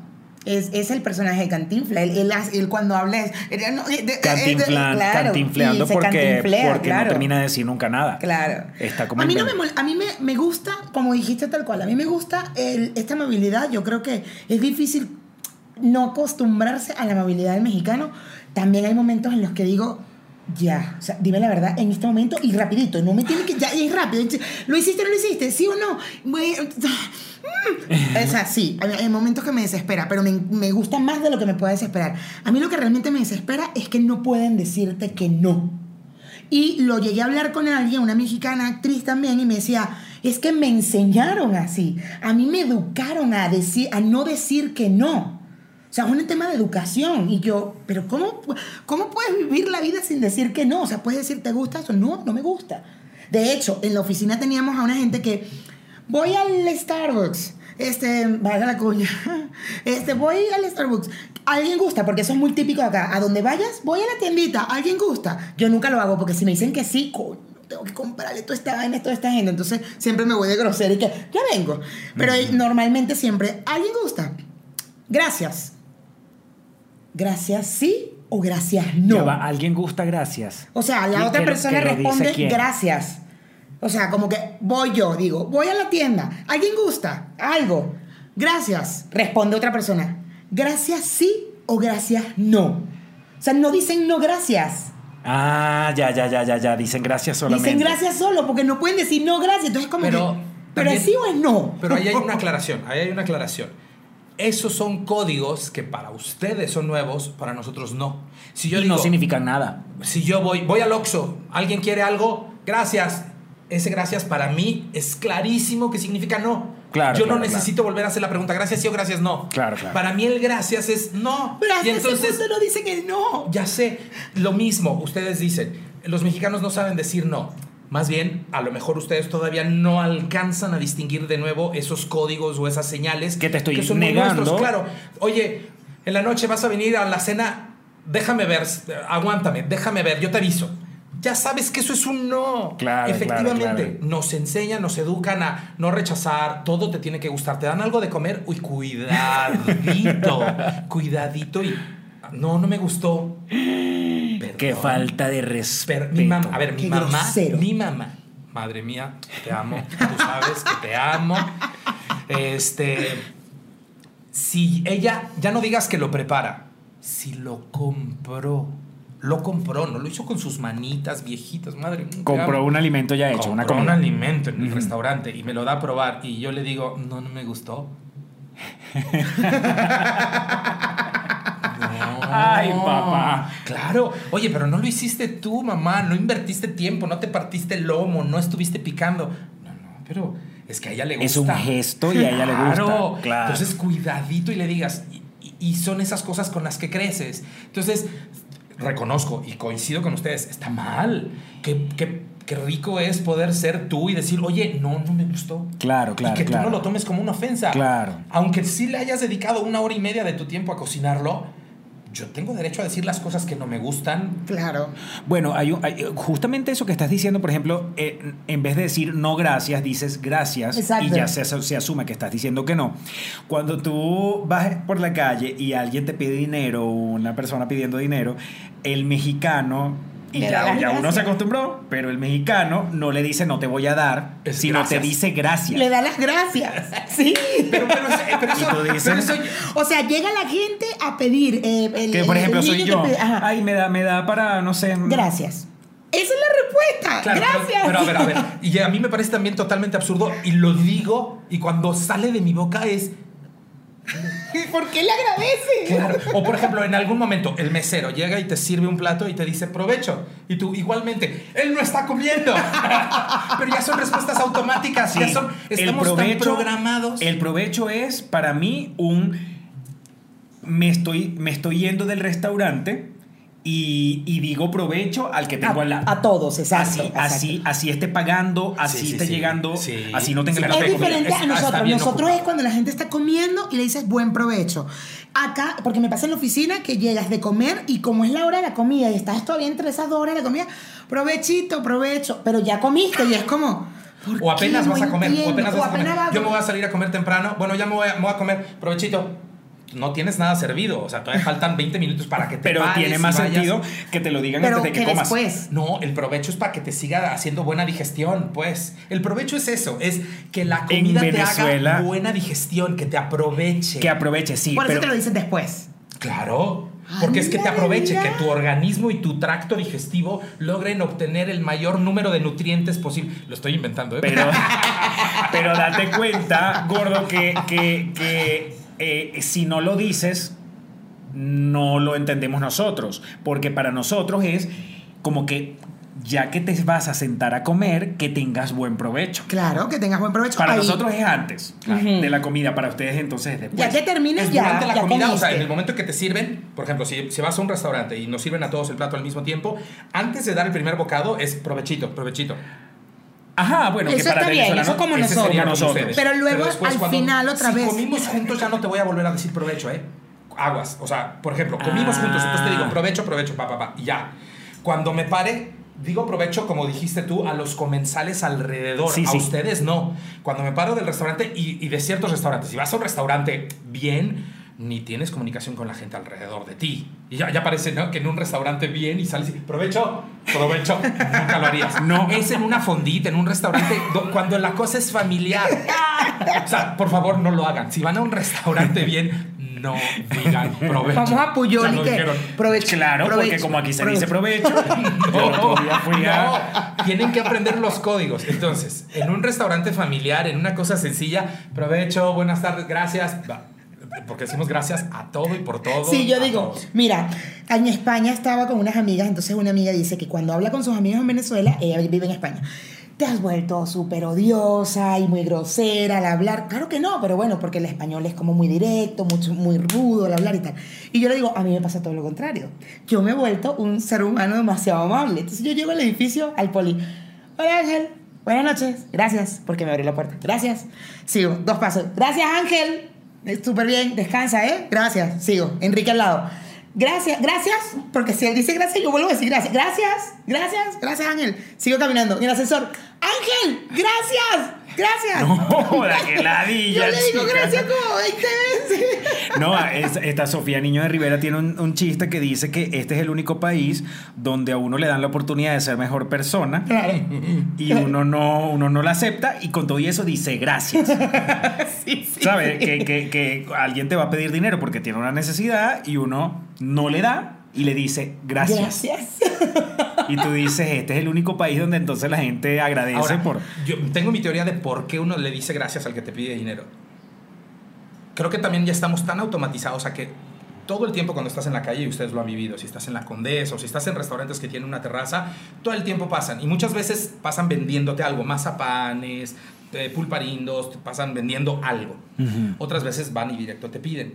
[SPEAKER 3] Es, es el personaje de Cantinfla. Él, él, él cuando habla es... eh, no, eh, de- eh,
[SPEAKER 1] Cantinflan-
[SPEAKER 3] claro,
[SPEAKER 1] cantinfleando porque,
[SPEAKER 3] cantinflea,
[SPEAKER 1] porque
[SPEAKER 3] claro.
[SPEAKER 1] no termina de decir nunca nada.
[SPEAKER 3] Claro.
[SPEAKER 1] Está como
[SPEAKER 3] a mí, no me, a mí me, me gusta, como dijiste tal cual, a mí me gusta el- esta amabilidad. Yo creo que es difícil no acostumbrarse a la amabilidad del mexicano. También hay momentos en los que digo, ya, o sea, dime la verdad en este momento y rapidito. No me tiene que, ya, es rápido. ¿Lo hiciste no lo hiciste? ¿Sí o no? Bueno, mm. o sea, sí, hay momentos que me desespera, pero me, me gusta más de lo que me puede desesperar. A mí lo que realmente me desespera es que no pueden decirte que no. Y lo llegué a hablar con alguien, una mexicana actriz también, y me decía, es que me enseñaron así. A mí me educaron a, decir, a no decir que no. O sea, es un tema de educación. Y yo, pero ¿cómo, ¿cómo puedes vivir la vida sin decir que no? O sea, puedes decir, ¿te gusta eso? No, no me gusta. De hecho, en la oficina teníamos a una gente que, voy al Starbucks. Este, valga la cuña. Este, voy al Starbucks. ¿Alguien gusta? Porque eso es muy típico de acá. A donde vayas, voy a la tiendita. ¿Alguien gusta? Yo nunca lo hago porque si me dicen que sí, coño, tengo que comprarle toda esta vaina, toda esta gente. Entonces siempre me voy de grosera y que ya vengo. Pero normalmente siempre, ¿alguien gusta? Gracias. Gracias sí o gracias no.
[SPEAKER 1] Ya va, ¿Alguien gusta gracias?
[SPEAKER 3] O sea, la
[SPEAKER 1] ¿Y
[SPEAKER 3] otra persona responde gracias. O sea, como que voy yo, digo, voy a la tienda. ¿Alguien gusta? Algo. Gracias. Responde otra persona. Gracias sí o gracias no. O sea, no dicen no gracias.
[SPEAKER 1] Ah, ya, ya, ya, ya, ya. Dicen gracias solamente.
[SPEAKER 3] Dicen gracias solo porque no pueden decir no gracias. Entonces, como
[SPEAKER 4] Pero
[SPEAKER 3] que, ¿pero
[SPEAKER 4] también-
[SPEAKER 3] es sí o es no?
[SPEAKER 4] Pero ahí hay una aclaración, ahí hay una aclaración. Esos son códigos que para ustedes son nuevos, para nosotros no. Si yo
[SPEAKER 1] y
[SPEAKER 4] digo,
[SPEAKER 1] no significan nada.
[SPEAKER 4] si yo voy, voy al Oxxo, ¿alguien quiere algo? Gracias. Ese gracias para mí es clarísimo que significa no.
[SPEAKER 1] Claro,
[SPEAKER 4] yo
[SPEAKER 1] claro,
[SPEAKER 4] no necesito volver a hacer la pregunta, gracias sí o gracias no.
[SPEAKER 1] Claro, claro.
[SPEAKER 4] Para mí el gracias es no.
[SPEAKER 3] Pero hasta
[SPEAKER 4] y entonces,
[SPEAKER 3] no dicen el no.
[SPEAKER 4] ya sé, lo mismo, ustedes dicen, los mexicanos no saben decir no. Más bien, a lo mejor ustedes todavía no alcanzan a distinguir de nuevo esos códigos o esas señales
[SPEAKER 1] Que te estoy
[SPEAKER 4] son muy
[SPEAKER 1] negando.
[SPEAKER 4] nuestros. Claro, oye, en la noche vas a venir a la cena, déjame ver, aguántame, déjame ver, yo te aviso. Ya sabes que eso es un no.
[SPEAKER 1] Claro,
[SPEAKER 4] Efectivamente,
[SPEAKER 1] claro, claro.
[SPEAKER 4] nos enseñan, nos educan a no rechazar, todo te tiene que gustar. Te dan algo de comer, uy, cuidadito, cuidadito y no, no me gustó.
[SPEAKER 1] Qué falta de respeto.
[SPEAKER 4] Mi mamá, a ver, mi
[SPEAKER 3] Qué
[SPEAKER 4] mamá,
[SPEAKER 3] grosero.
[SPEAKER 4] mi mamá, madre mía, te amo, tú sabes que te amo. Este, si ella, ya no digas que lo prepara, si lo compró, lo compró, no lo hizo con sus manitas viejitas, madre mía.
[SPEAKER 1] Compró un alimento ya hecho, una
[SPEAKER 4] Compró un
[SPEAKER 1] comida.
[SPEAKER 4] alimento en el restaurante y me lo da a probar y yo le digo, no, no me gustó. No.
[SPEAKER 1] Ay, papá.
[SPEAKER 4] Claro. Oye, pero no lo hiciste tú, mamá. No invertiste tiempo, no te partiste el lomo, no estuviste picando. No, no, pero es que a ella le gusta.
[SPEAKER 1] Es un gesto y a ella le gusta,
[SPEAKER 4] Claro.
[SPEAKER 1] claro.
[SPEAKER 4] Entonces, cuidadito y le digas. Y, y- y son esas cosas con las que creces. Entonces, reconozco y coincido con ustedes. Está mal. Qué, qué- qué rico es poder ser tú y decir, oye, no, no me gustó.
[SPEAKER 1] Claro, claro,
[SPEAKER 4] Y que
[SPEAKER 1] claro.
[SPEAKER 4] tú no lo tomes como una ofensa.
[SPEAKER 1] Claro.
[SPEAKER 4] Aunque sí le hayas dedicado una hora y media de tu tiempo a cocinarlo, yo tengo derecho a decir las cosas que no me gustan.
[SPEAKER 3] Claro.
[SPEAKER 1] Bueno, hay, un- hay- justamente eso que estás diciendo, por ejemplo, eh, en vez de decir no gracias, dices gracias
[SPEAKER 3] Exacto.
[SPEAKER 1] y ya se, se asume que estás diciendo que no. Cuando tú vas por la calle y alguien te pide dinero, una persona pidiendo dinero, el mexicano, y ya, ya uno se acostumbró, pero el mexicano no le dice no te voy a dar,
[SPEAKER 4] Es
[SPEAKER 1] sino
[SPEAKER 4] gracias.
[SPEAKER 1] te dice gracias.
[SPEAKER 3] Le da las gracias. Sí.
[SPEAKER 4] Pero, pero, pero eso,
[SPEAKER 1] Y tú dices-
[SPEAKER 4] pero eso-
[SPEAKER 3] O sea, llega la gente a pedir. eh, el-
[SPEAKER 1] que por ejemplo
[SPEAKER 3] el
[SPEAKER 1] soy yo.
[SPEAKER 3] pide-.
[SPEAKER 1] Ay, me da, me da para, no sé.
[SPEAKER 3] Gracias. Esa es la respuesta.
[SPEAKER 4] Claro, pero-
[SPEAKER 3] Gracias.
[SPEAKER 4] Pero, a ver, a ver. Y a mí me parece también totalmente absurdo y lo digo y cuando sale de mi boca es...
[SPEAKER 3] ¿Por qué le agradece?
[SPEAKER 4] Claro. O por ejemplo, en algún momento el mesero llega y te sirve un plato y te dice provecho. Y tú igualmente, él no está comiendo. Pero ya son respuestas automáticas. Ya son,
[SPEAKER 1] el
[SPEAKER 4] estamos tan
[SPEAKER 1] provecho-
[SPEAKER 4] programados.
[SPEAKER 1] El provecho es para mí un me estoy, me estoy yendo del restaurante y, y digo provecho al que tengo
[SPEAKER 3] A-
[SPEAKER 1] al lado.
[SPEAKER 3] a todos, exacto,
[SPEAKER 1] Así,
[SPEAKER 3] exacto.
[SPEAKER 1] así, así esté pagando, así
[SPEAKER 4] Sí, sí,
[SPEAKER 1] esté
[SPEAKER 4] sí.
[SPEAKER 1] llegando,
[SPEAKER 4] Sí.
[SPEAKER 1] así no tenga
[SPEAKER 4] Sí,
[SPEAKER 1] la
[SPEAKER 3] Es diferente
[SPEAKER 4] es-
[SPEAKER 3] a nosotros. Nosotros
[SPEAKER 4] ocupado.
[SPEAKER 3] es cuando la gente está comiendo y le dices buen provecho. Acá, porque me pasa en la oficina que llegas de comer y como es la hora de la comida y estás todavía entre esas dos horas de la comida, provechito, provecho, pero ya comiste y es como... ¿por
[SPEAKER 4] O apenas
[SPEAKER 3] No
[SPEAKER 4] a comer, o apenas
[SPEAKER 3] O
[SPEAKER 4] vas a comer.
[SPEAKER 3] apenas vas-
[SPEAKER 4] Yo me voy a salir a comer temprano. Bueno, ya me voy a, me voy a comer. Provechito. No tienes nada servido. O sea, todavía faltan 20 minutos para que te
[SPEAKER 1] Pero tiene más sentido que te lo digan
[SPEAKER 3] Pero
[SPEAKER 1] antes de
[SPEAKER 3] que,
[SPEAKER 1] que, comas.
[SPEAKER 3] después...
[SPEAKER 4] No, el provecho es para que te siga haciendo buena digestión, pues. El provecho es eso, es que la
[SPEAKER 1] En
[SPEAKER 4] comida te
[SPEAKER 1] Venezuela-
[SPEAKER 4] haga buena digestión, que te aproveche.
[SPEAKER 1] Que aproveche, sí.
[SPEAKER 3] Por
[SPEAKER 1] pero,
[SPEAKER 3] eso te lo dices después.
[SPEAKER 4] Claro. Porque es que te aproveche,
[SPEAKER 3] mira.
[SPEAKER 4] que tu organismo y tu tracto digestivo logren obtener el mayor número de nutrientes posible. Lo estoy inventando, ¿eh?
[SPEAKER 1] Pero, pero date cuenta, gordo, que, que, que, eh, si no lo dices, no lo entendemos nosotros. Porque para nosotros es como que ya que te vas a sentar a comer, que tengas buen provecho.
[SPEAKER 3] Claro, que tengas buen provecho.
[SPEAKER 1] Para
[SPEAKER 3] Ahí.
[SPEAKER 1] nosotros es antes de la comida, para ustedes entonces es después.
[SPEAKER 3] Ya que termines,
[SPEAKER 4] Es
[SPEAKER 3] ya.
[SPEAKER 4] durante la
[SPEAKER 3] ya
[SPEAKER 4] comida, o sea, en el momento que te sirven, por ejemplo, si, si vas a un restaurante y nos sirven a todos el plato al mismo tiempo, antes de dar el primer bocado es provechito, provechito.
[SPEAKER 1] Ajá, bueno, que
[SPEAKER 3] Eso
[SPEAKER 1] para
[SPEAKER 3] está bien, eso es como nosotros.
[SPEAKER 1] nosotros.
[SPEAKER 4] ustedes.
[SPEAKER 3] Pero luego, al
[SPEAKER 4] cuando-
[SPEAKER 3] final, otra
[SPEAKER 4] si
[SPEAKER 3] vez.
[SPEAKER 4] comimos juntos, ya no te voy a volver a decir provecho, ¿eh? Aguas. O sea, por ejemplo, comimos
[SPEAKER 1] Ah.
[SPEAKER 4] juntos, entonces te digo provecho, provecho, pa, pa, pa, y ya. Cuando me pare, digo provecho, como dijiste tú, a los comensales alrededor.
[SPEAKER 1] Sí,
[SPEAKER 4] a
[SPEAKER 1] sí.
[SPEAKER 4] ustedes no. Cuando me paro del restaurante y, y de ciertos restaurantes, si vas a un restaurante bien, ni tienes comunicación con la gente alrededor de ti. Y ya, ya parece, ¿no? Que en un restaurante bien y sales y provecho, provecho, nunca lo harías.
[SPEAKER 1] No.
[SPEAKER 4] Es en una fondita, en un restaurante, do- cuando la cosa es familiar. O sea, por favor, no lo hagan. Si van a un restaurante bien, no digan provecho.
[SPEAKER 3] Vamos a Puyol y que. Provecho.
[SPEAKER 1] Claro, porque como aquí se
[SPEAKER 3] provecho.
[SPEAKER 1] dice provecho, a-
[SPEAKER 4] no, tienen que aprender los códigos. Entonces, en un restaurante familiar, en una cosa sencilla, provecho, buenas tardes, gracias. Va, Porque decimos gracias a todo y por todo.
[SPEAKER 3] Sí, yo digo,
[SPEAKER 4] todos.
[SPEAKER 3] mira, en España estaba con unas amigas, entonces una amiga dice que cuando habla con sus amigos en Venezuela, ella vive en España. Te has vuelto súper odiosa y muy grosera al hablar. Claro que no, pero bueno, porque el español es como muy directo, mucho, muy rudo al hablar y tal. Y yo le digo, a mí me pasa todo lo contrario. Yo me he vuelto un ser humano demasiado amable. Entonces yo llego al edificio, al poli. Hola Ángel, buenas noches. Gracias, porque me abrió la puerta. Gracias. Sigo, dos pasos. Gracias Ángel. Súper bien, descansa, ¿eh? Gracias. Sigo, Enrique al lado. Gracias, gracias, porque si él dice gracias, yo vuelvo a decir gracias. Gracias, gracias, gracias Ángel. Sigo caminando en el ascensor. Ángel, gracias, gracias.
[SPEAKER 1] No, la que ladilla,
[SPEAKER 3] Yo le digo
[SPEAKER 1] chica.
[SPEAKER 3] gracias como 20 veces.
[SPEAKER 1] No, es- esta Sofía Niño de Rivera tiene un, un chiste que dice que este es el único país donde a uno le dan la oportunidad de ser mejor persona
[SPEAKER 3] Claro.
[SPEAKER 1] y uno no, uno no la acepta y con todo y eso dice gracias.
[SPEAKER 3] Sí, sí.
[SPEAKER 1] ¿Sabes? Que, que- que alguien te va a pedir dinero porque tiene una necesidad y uno no le da y le dice gracias.
[SPEAKER 3] Gracias.
[SPEAKER 1] Y tú dices, este es el único país donde entonces la gente agradece
[SPEAKER 4] Ahora,
[SPEAKER 1] por...
[SPEAKER 4] yo tengo mi teoría de por qué uno le dice gracias al que te pide dinero. Creo que también ya estamos tan automatizados a que todo el tiempo cuando estás en la calle, y ustedes lo han vivido, si estás en la Condesa o si estás en restaurantes que tienen una terraza, todo el tiempo pasan. Y muchas veces pasan vendiéndote algo, mazapanes, eh, pulparindos, te pasan vendiendo algo. Otras veces van y directo te piden.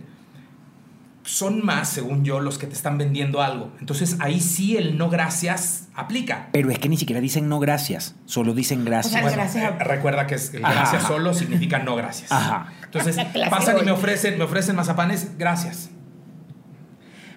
[SPEAKER 4] Son más, según yo, los que te están vendiendo algo. Entonces ahí sí el no gracias aplica.
[SPEAKER 1] Pero es que ni siquiera dicen no gracias, solo dicen gracias.
[SPEAKER 3] O sea,
[SPEAKER 4] Bueno,
[SPEAKER 3] gracias
[SPEAKER 4] eh, recuerda que es, el
[SPEAKER 1] Ajá.
[SPEAKER 4] gracias solo significa no gracias.
[SPEAKER 1] Ajá.
[SPEAKER 4] Entonces, pasan y me ofrecen, me ofrecen mazapanes, gracias.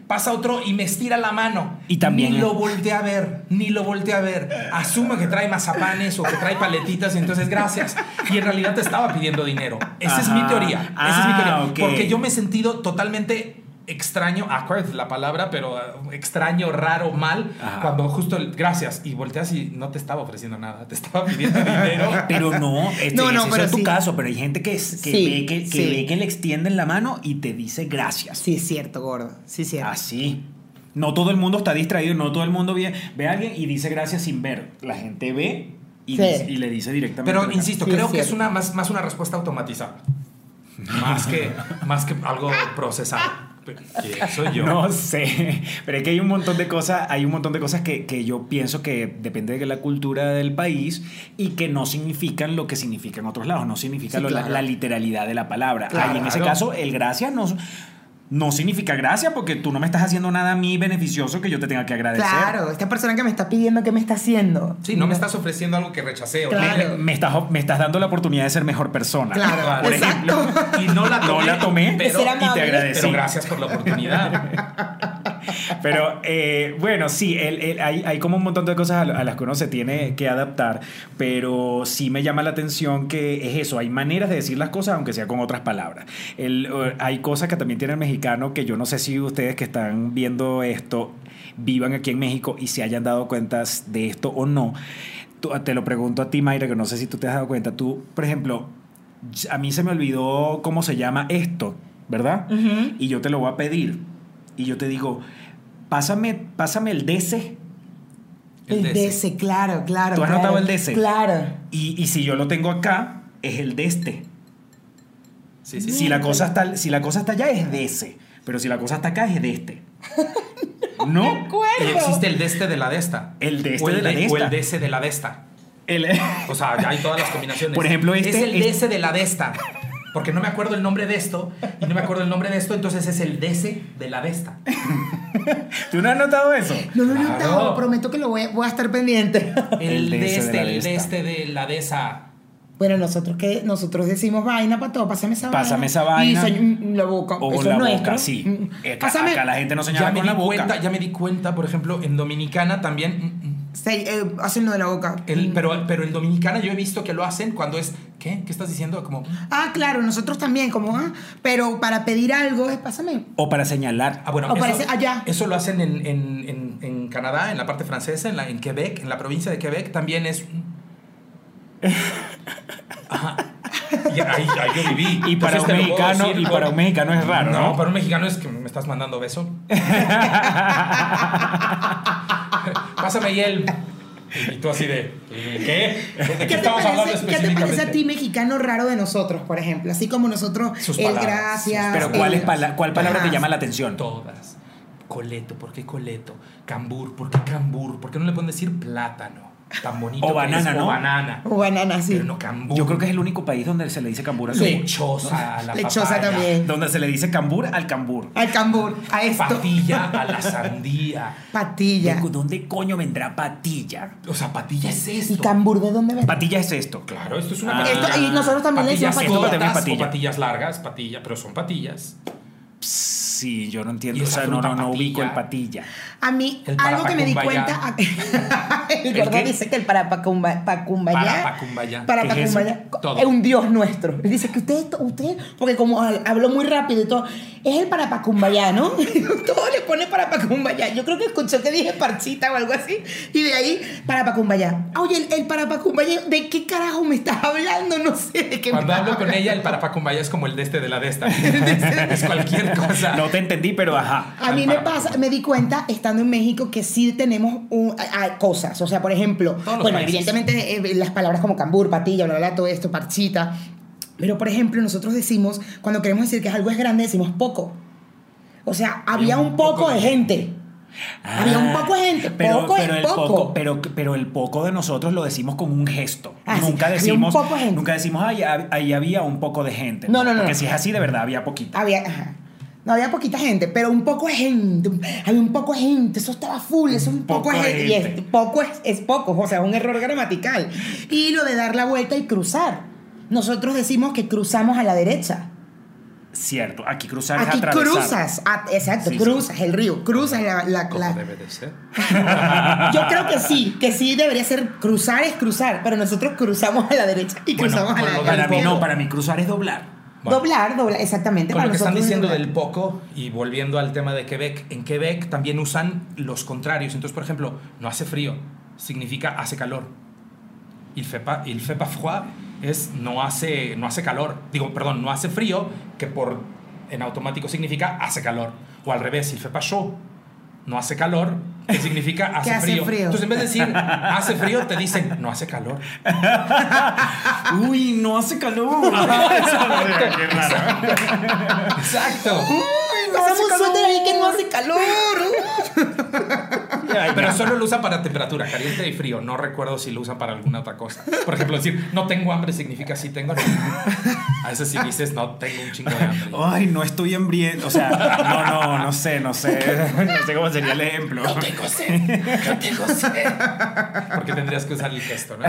[SPEAKER 4] Pasa otro y me estira la mano.
[SPEAKER 1] Y también-
[SPEAKER 4] Ni lo voltea a ver, ni lo voltea a ver. Asume que trae mazapanes o que trae paletitas y entonces gracias. Y en realidad te estaba pidiendo dinero. Esa es mi teoría. Esa es mi
[SPEAKER 1] Ah,
[SPEAKER 4] teoría.
[SPEAKER 1] ok.
[SPEAKER 4] Porque yo me he sentido totalmente extraño, awkward la palabra, pero uh, extraño, raro, mal,
[SPEAKER 1] Ajá.
[SPEAKER 4] cuando justo el gracias y volteas y no te estaba ofreciendo nada, te estaba pidiendo dinero.
[SPEAKER 1] Pero no, este,
[SPEAKER 3] No, no,
[SPEAKER 1] ese
[SPEAKER 3] pero
[SPEAKER 1] es tu
[SPEAKER 3] sí.
[SPEAKER 1] caso, pero hay gente que, es- que,
[SPEAKER 3] Sí,
[SPEAKER 1] ve, que, que
[SPEAKER 3] sí.
[SPEAKER 1] ve que le extienden la mano y te dice gracias.
[SPEAKER 3] Sí, es cierto, gordo. Sí, es cierto.
[SPEAKER 1] Así. No todo el mundo está distraído, no todo el mundo ve, ve a alguien y dice gracias sin ver. La gente ve y,
[SPEAKER 3] Sí.
[SPEAKER 1] dice- y le dice directamente.
[SPEAKER 4] Pero insisto,
[SPEAKER 3] Sí,
[SPEAKER 4] creo
[SPEAKER 3] es
[SPEAKER 4] que es una, más, más una respuesta automatizada. Más que, más que algo procesado. Que soy yo.
[SPEAKER 1] No sé, pero es que hay un montón de cosas, hay un montón de cosas que, que yo pienso que depende de la cultura del país y que no significan lo que significa en otros lados, no significa
[SPEAKER 3] Sí,
[SPEAKER 1] lo- la-
[SPEAKER 3] claro.
[SPEAKER 1] la, literalidad de la palabra.
[SPEAKER 3] Claro.
[SPEAKER 1] Ahí en ese
[SPEAKER 4] Claro.
[SPEAKER 1] caso, el gracias no, no significa gracias porque tú no me estás haciendo nada a mí beneficioso que yo te tenga que agradecer.
[SPEAKER 3] Claro, esta persona que me está pidiendo, ¿qué me está haciendo?
[SPEAKER 4] Sí, no me estás ofreciendo algo que rechacé.
[SPEAKER 3] Claro.
[SPEAKER 4] no-
[SPEAKER 1] Me estás, me estás dando la oportunidad de ser mejor persona.
[SPEAKER 3] Claro,
[SPEAKER 1] Por
[SPEAKER 3] exacto.
[SPEAKER 1] ejemplo.
[SPEAKER 4] Y no la
[SPEAKER 1] No
[SPEAKER 4] tomé.
[SPEAKER 1] la tomé
[SPEAKER 4] pero,
[SPEAKER 1] y te agradecí.
[SPEAKER 4] pero gracias por la oportunidad.
[SPEAKER 1] Pero eh, bueno, sí, el- el- hay, hay como un montón de cosas a, a las que uno se tiene que adaptar, pero sí me llama la atención que es eso, hay maneras de decir las cosas aunque sea con otras palabras. El, hay cosas que también tiene el mexicano que yo no sé si ustedes que están viendo esto vivan aquí en México y se hayan dado cuentas de esto o no. Tú- te lo pregunto a ti, Mayra, que no sé si tú te has dado cuenta. Tú, por ejemplo, a mí se me olvidó cómo se llama esto, ¿verdad?
[SPEAKER 3] Ujú.
[SPEAKER 1] Y yo te lo voy a pedir. Y yo te digo, pásame, pásame el DC.
[SPEAKER 3] El
[SPEAKER 4] El
[SPEAKER 3] DC, claro, claro.
[SPEAKER 1] ¿Tú has
[SPEAKER 3] claro.
[SPEAKER 1] notado el DC?
[SPEAKER 3] Claro.
[SPEAKER 1] Y, y si yo lo tengo acá, es el de este.
[SPEAKER 4] Sí, sí.
[SPEAKER 1] Si la, cosa está, si la cosa está allá, es de ese. Pero si la cosa está acá, es de este. No.
[SPEAKER 3] me acuerdo.
[SPEAKER 4] Existe el de este de la de esta.
[SPEAKER 1] El de este
[SPEAKER 4] o el
[SPEAKER 1] de la de
[SPEAKER 4] O
[SPEAKER 1] esta.
[SPEAKER 4] el de ese de la de esta.
[SPEAKER 1] El-
[SPEAKER 4] O sea, ya hay todas las combinaciones.
[SPEAKER 1] Por ejemplo, este-
[SPEAKER 4] Es el
[SPEAKER 1] este-
[SPEAKER 4] DS de la de esta. Porque no me acuerdo el nombre de esto y no me acuerdo el nombre de esto, entonces es el DS de la de esta.
[SPEAKER 1] ¿Tú no has notado eso?
[SPEAKER 3] No lo he
[SPEAKER 4] Claro.
[SPEAKER 3] notado, prometo que lo voy a, voy a estar pendiente.
[SPEAKER 4] El,
[SPEAKER 1] El
[SPEAKER 4] de
[SPEAKER 1] DS de
[SPEAKER 4] este,
[SPEAKER 1] la de
[SPEAKER 4] el de este de la de esa.
[SPEAKER 3] Bueno, nosotros que nosotros decimos vaina para todo, pásame esa vaina.
[SPEAKER 1] Pásame esa vaina.
[SPEAKER 3] Y se- la boca.
[SPEAKER 1] O
[SPEAKER 3] eso
[SPEAKER 1] la
[SPEAKER 3] es
[SPEAKER 1] boca,
[SPEAKER 3] nuestro.
[SPEAKER 1] sí.
[SPEAKER 3] Mm,
[SPEAKER 1] Acá,
[SPEAKER 3] Pásame.
[SPEAKER 1] acá la gente no
[SPEAKER 4] Ya
[SPEAKER 1] señala
[SPEAKER 4] me,
[SPEAKER 1] con
[SPEAKER 4] di
[SPEAKER 1] la boca.
[SPEAKER 4] cuenta, ya me di cuenta, por ejemplo, en Dominicana también.
[SPEAKER 3] Se- eh, hacen lo de la boca.
[SPEAKER 4] el-
[SPEAKER 3] Mm.
[SPEAKER 4] pero, pero en Dominicana yo he visto que lo hacen cuando es. ¿Qué? ¿Qué estás diciendo? Como.
[SPEAKER 3] Ah, claro, nosotros también, como, ah, pero para pedir algo es pásame.
[SPEAKER 1] O para señalar.
[SPEAKER 4] Ah, bueno,
[SPEAKER 3] O
[SPEAKER 4] eso,
[SPEAKER 3] parece allá.
[SPEAKER 4] eso lo hacen en, en- en- en Canadá, en la parte francesa, en, la, en Quebec, en la provincia de Quebec, también es. Ajá. Y ahí, ahí yo viví.
[SPEAKER 1] Y para
[SPEAKER 4] Entonces
[SPEAKER 1] un mexicano,
[SPEAKER 4] decir
[SPEAKER 1] y para un mexicano es raro, ¿no?
[SPEAKER 4] No, para un mexicano es que me estás mandando beso. Pásame y él. Y tú así de. ¿Qué? ¿De qué,
[SPEAKER 3] ¿Qué te,
[SPEAKER 4] estamos hablando
[SPEAKER 3] parece, ¿Qué te
[SPEAKER 4] específicamente?
[SPEAKER 3] parece a ti mexicano raro de nosotros, por ejemplo? Así como nosotros,
[SPEAKER 4] Sus
[SPEAKER 3] el
[SPEAKER 4] palabras,
[SPEAKER 3] gracias.
[SPEAKER 1] Pero ¿cuál,
[SPEAKER 3] el-
[SPEAKER 1] es pala- cuál palabra te llama la atención?
[SPEAKER 4] Todas. Coleto, ¿por qué coleto? Cambur, ¿por qué cambur? ¿Por qué no le pueden decir plátano? Tan bonito
[SPEAKER 1] O
[SPEAKER 4] que
[SPEAKER 1] banana,
[SPEAKER 4] es,
[SPEAKER 1] ¿no?
[SPEAKER 4] O banana.
[SPEAKER 3] O banana, sí.
[SPEAKER 4] Pero no cambur.
[SPEAKER 1] Yo creo que es el único país donde se le dice cambur al
[SPEAKER 3] Sí.
[SPEAKER 4] Lechosa a la
[SPEAKER 3] Lechosa
[SPEAKER 4] papaya.
[SPEAKER 3] también.
[SPEAKER 1] Donde se le dice cambur al cambur.
[SPEAKER 3] Al cambur, a esto.
[SPEAKER 4] Patilla a la sandía.
[SPEAKER 3] Patilla.
[SPEAKER 1] ¿De ¿Dónde coño vendrá patilla?
[SPEAKER 4] O sea, patilla es
[SPEAKER 3] ¿Y
[SPEAKER 4] esto.
[SPEAKER 3] cambur de dónde ven?
[SPEAKER 1] Patilla es esto.
[SPEAKER 4] Claro, esto es una
[SPEAKER 1] Ah.
[SPEAKER 3] Esto- y nosotros también le decimos
[SPEAKER 4] patillas
[SPEAKER 3] patilla.
[SPEAKER 1] También patilla.
[SPEAKER 4] o patillas largas, patilla, pero son patillas.
[SPEAKER 1] Sí, yo no
[SPEAKER 4] ¿Y
[SPEAKER 1] entiendo. O sea, no, no, no ubico el patilla.
[SPEAKER 3] A mí,
[SPEAKER 4] El
[SPEAKER 3] algo que me di
[SPEAKER 4] parapacumbaya.
[SPEAKER 3] cuenta. el
[SPEAKER 1] ¿El
[SPEAKER 3] gordo
[SPEAKER 1] qué?
[SPEAKER 3] dice que el.
[SPEAKER 4] Parapacumbaya.
[SPEAKER 3] Para
[SPEAKER 1] ¿Qué es
[SPEAKER 3] un dios nuestro. Él dice que usted, usted, porque como ha- habló muy rápido y todo, es el parapacumbayá, ¿no? todo le pone parapacumbayá. Yo creo que escuchó que dije parchita o algo así. Y de ahí, parapacumbayá. Ah, Oye, el, el parapacumbayá, ¿de qué carajo me estás hablando? No sé de qué
[SPEAKER 4] Cuando
[SPEAKER 3] me
[SPEAKER 4] hablo con ella, el parapacumbaya es como el de este de la de esta. es cualquier cosa.
[SPEAKER 1] No te entendí, pero ajá.
[SPEAKER 3] A mí me pasa, me di cuenta estando en México que sí tenemos un- a- a- cosas. O sea, por ejemplo,
[SPEAKER 4] Todos
[SPEAKER 3] bueno, evidentemente eh, las palabras como cambur, patilla, bla, bla, todo esto, parchita. Pero, por ejemplo, nosotros decimos, cuando queremos decir que algo es grande, decimos poco. O sea, había un poco de gente. Había un poco de gente, poco es
[SPEAKER 1] el
[SPEAKER 3] poco.
[SPEAKER 1] pero, pero el poco de nosotros lo decimos como un gesto.
[SPEAKER 3] Ah, sí,
[SPEAKER 1] nunca
[SPEAKER 3] un
[SPEAKER 1] decimos,
[SPEAKER 3] poco de gente.
[SPEAKER 1] nunca decimos, ahí había un poco de gente.
[SPEAKER 3] No, no, no,
[SPEAKER 1] Porque
[SPEAKER 3] no.
[SPEAKER 1] si es así, de verdad había poquita.
[SPEAKER 3] Había, ajá. No había poquita gente, pero un poco de gente. Había un poco de gente, eso estaba full, eso es un poco, de gente. Y es, poco es, es poco, o sea, es un error gramatical. Y lo de dar la vuelta y cruzar. Nosotros decimos que cruzamos a la derecha.
[SPEAKER 1] Cierto, aquí cruzar es
[SPEAKER 3] Aquí
[SPEAKER 1] atravesar.
[SPEAKER 3] cruzas, exacto,
[SPEAKER 1] Sí, sí.
[SPEAKER 3] cruzas el río, cruzas la... la-
[SPEAKER 4] Como
[SPEAKER 3] la-
[SPEAKER 4] debe de ser.
[SPEAKER 3] Yo creo que sí, que sí debería ser cruzar es cruzar, pero nosotros cruzamos a la derecha y
[SPEAKER 4] Bueno,
[SPEAKER 3] cruzamos a la
[SPEAKER 1] Para mí no, para mí cruzar es doblar.
[SPEAKER 4] Bueno.
[SPEAKER 3] Doblar, doblar, exactamente.
[SPEAKER 4] Con
[SPEAKER 3] para
[SPEAKER 4] lo que están diciendo del poco y volviendo al tema de Quebec, en Quebec también usan los contrarios. Entonces, por ejemplo, no hace frío, significa hace calor. Il fait pas, il fait pas froid es no hace, no hace calor. Digo, perdón, no hace frío, que por en automático significa hace calor. O al revés, il fait pas chaud, no hace calor, que significa hace,
[SPEAKER 3] hace
[SPEAKER 4] frío.
[SPEAKER 3] frío.
[SPEAKER 4] Entonces, en vez de decir hace frío, te dicen no hace calor.
[SPEAKER 1] Uy, no hace calor. Qué raro.
[SPEAKER 4] Exacto.
[SPEAKER 3] Pásame un suéter ahí que no hace calor.
[SPEAKER 4] Pero solo lo usan para temperatura, caliente y frío. No recuerdo si lo usan para alguna otra cosa. Por ejemplo, decir no tengo hambre significa sí tengo. A veces si dices no tengo un chingo de hambre.
[SPEAKER 1] Ay, no estoy hambriento. O sea, no, no, no sé, no sé. No sé cómo sería el ejemplo.
[SPEAKER 4] No tengo sed, no tengo sed. Porque tendrías que usar el gesto, ¿no?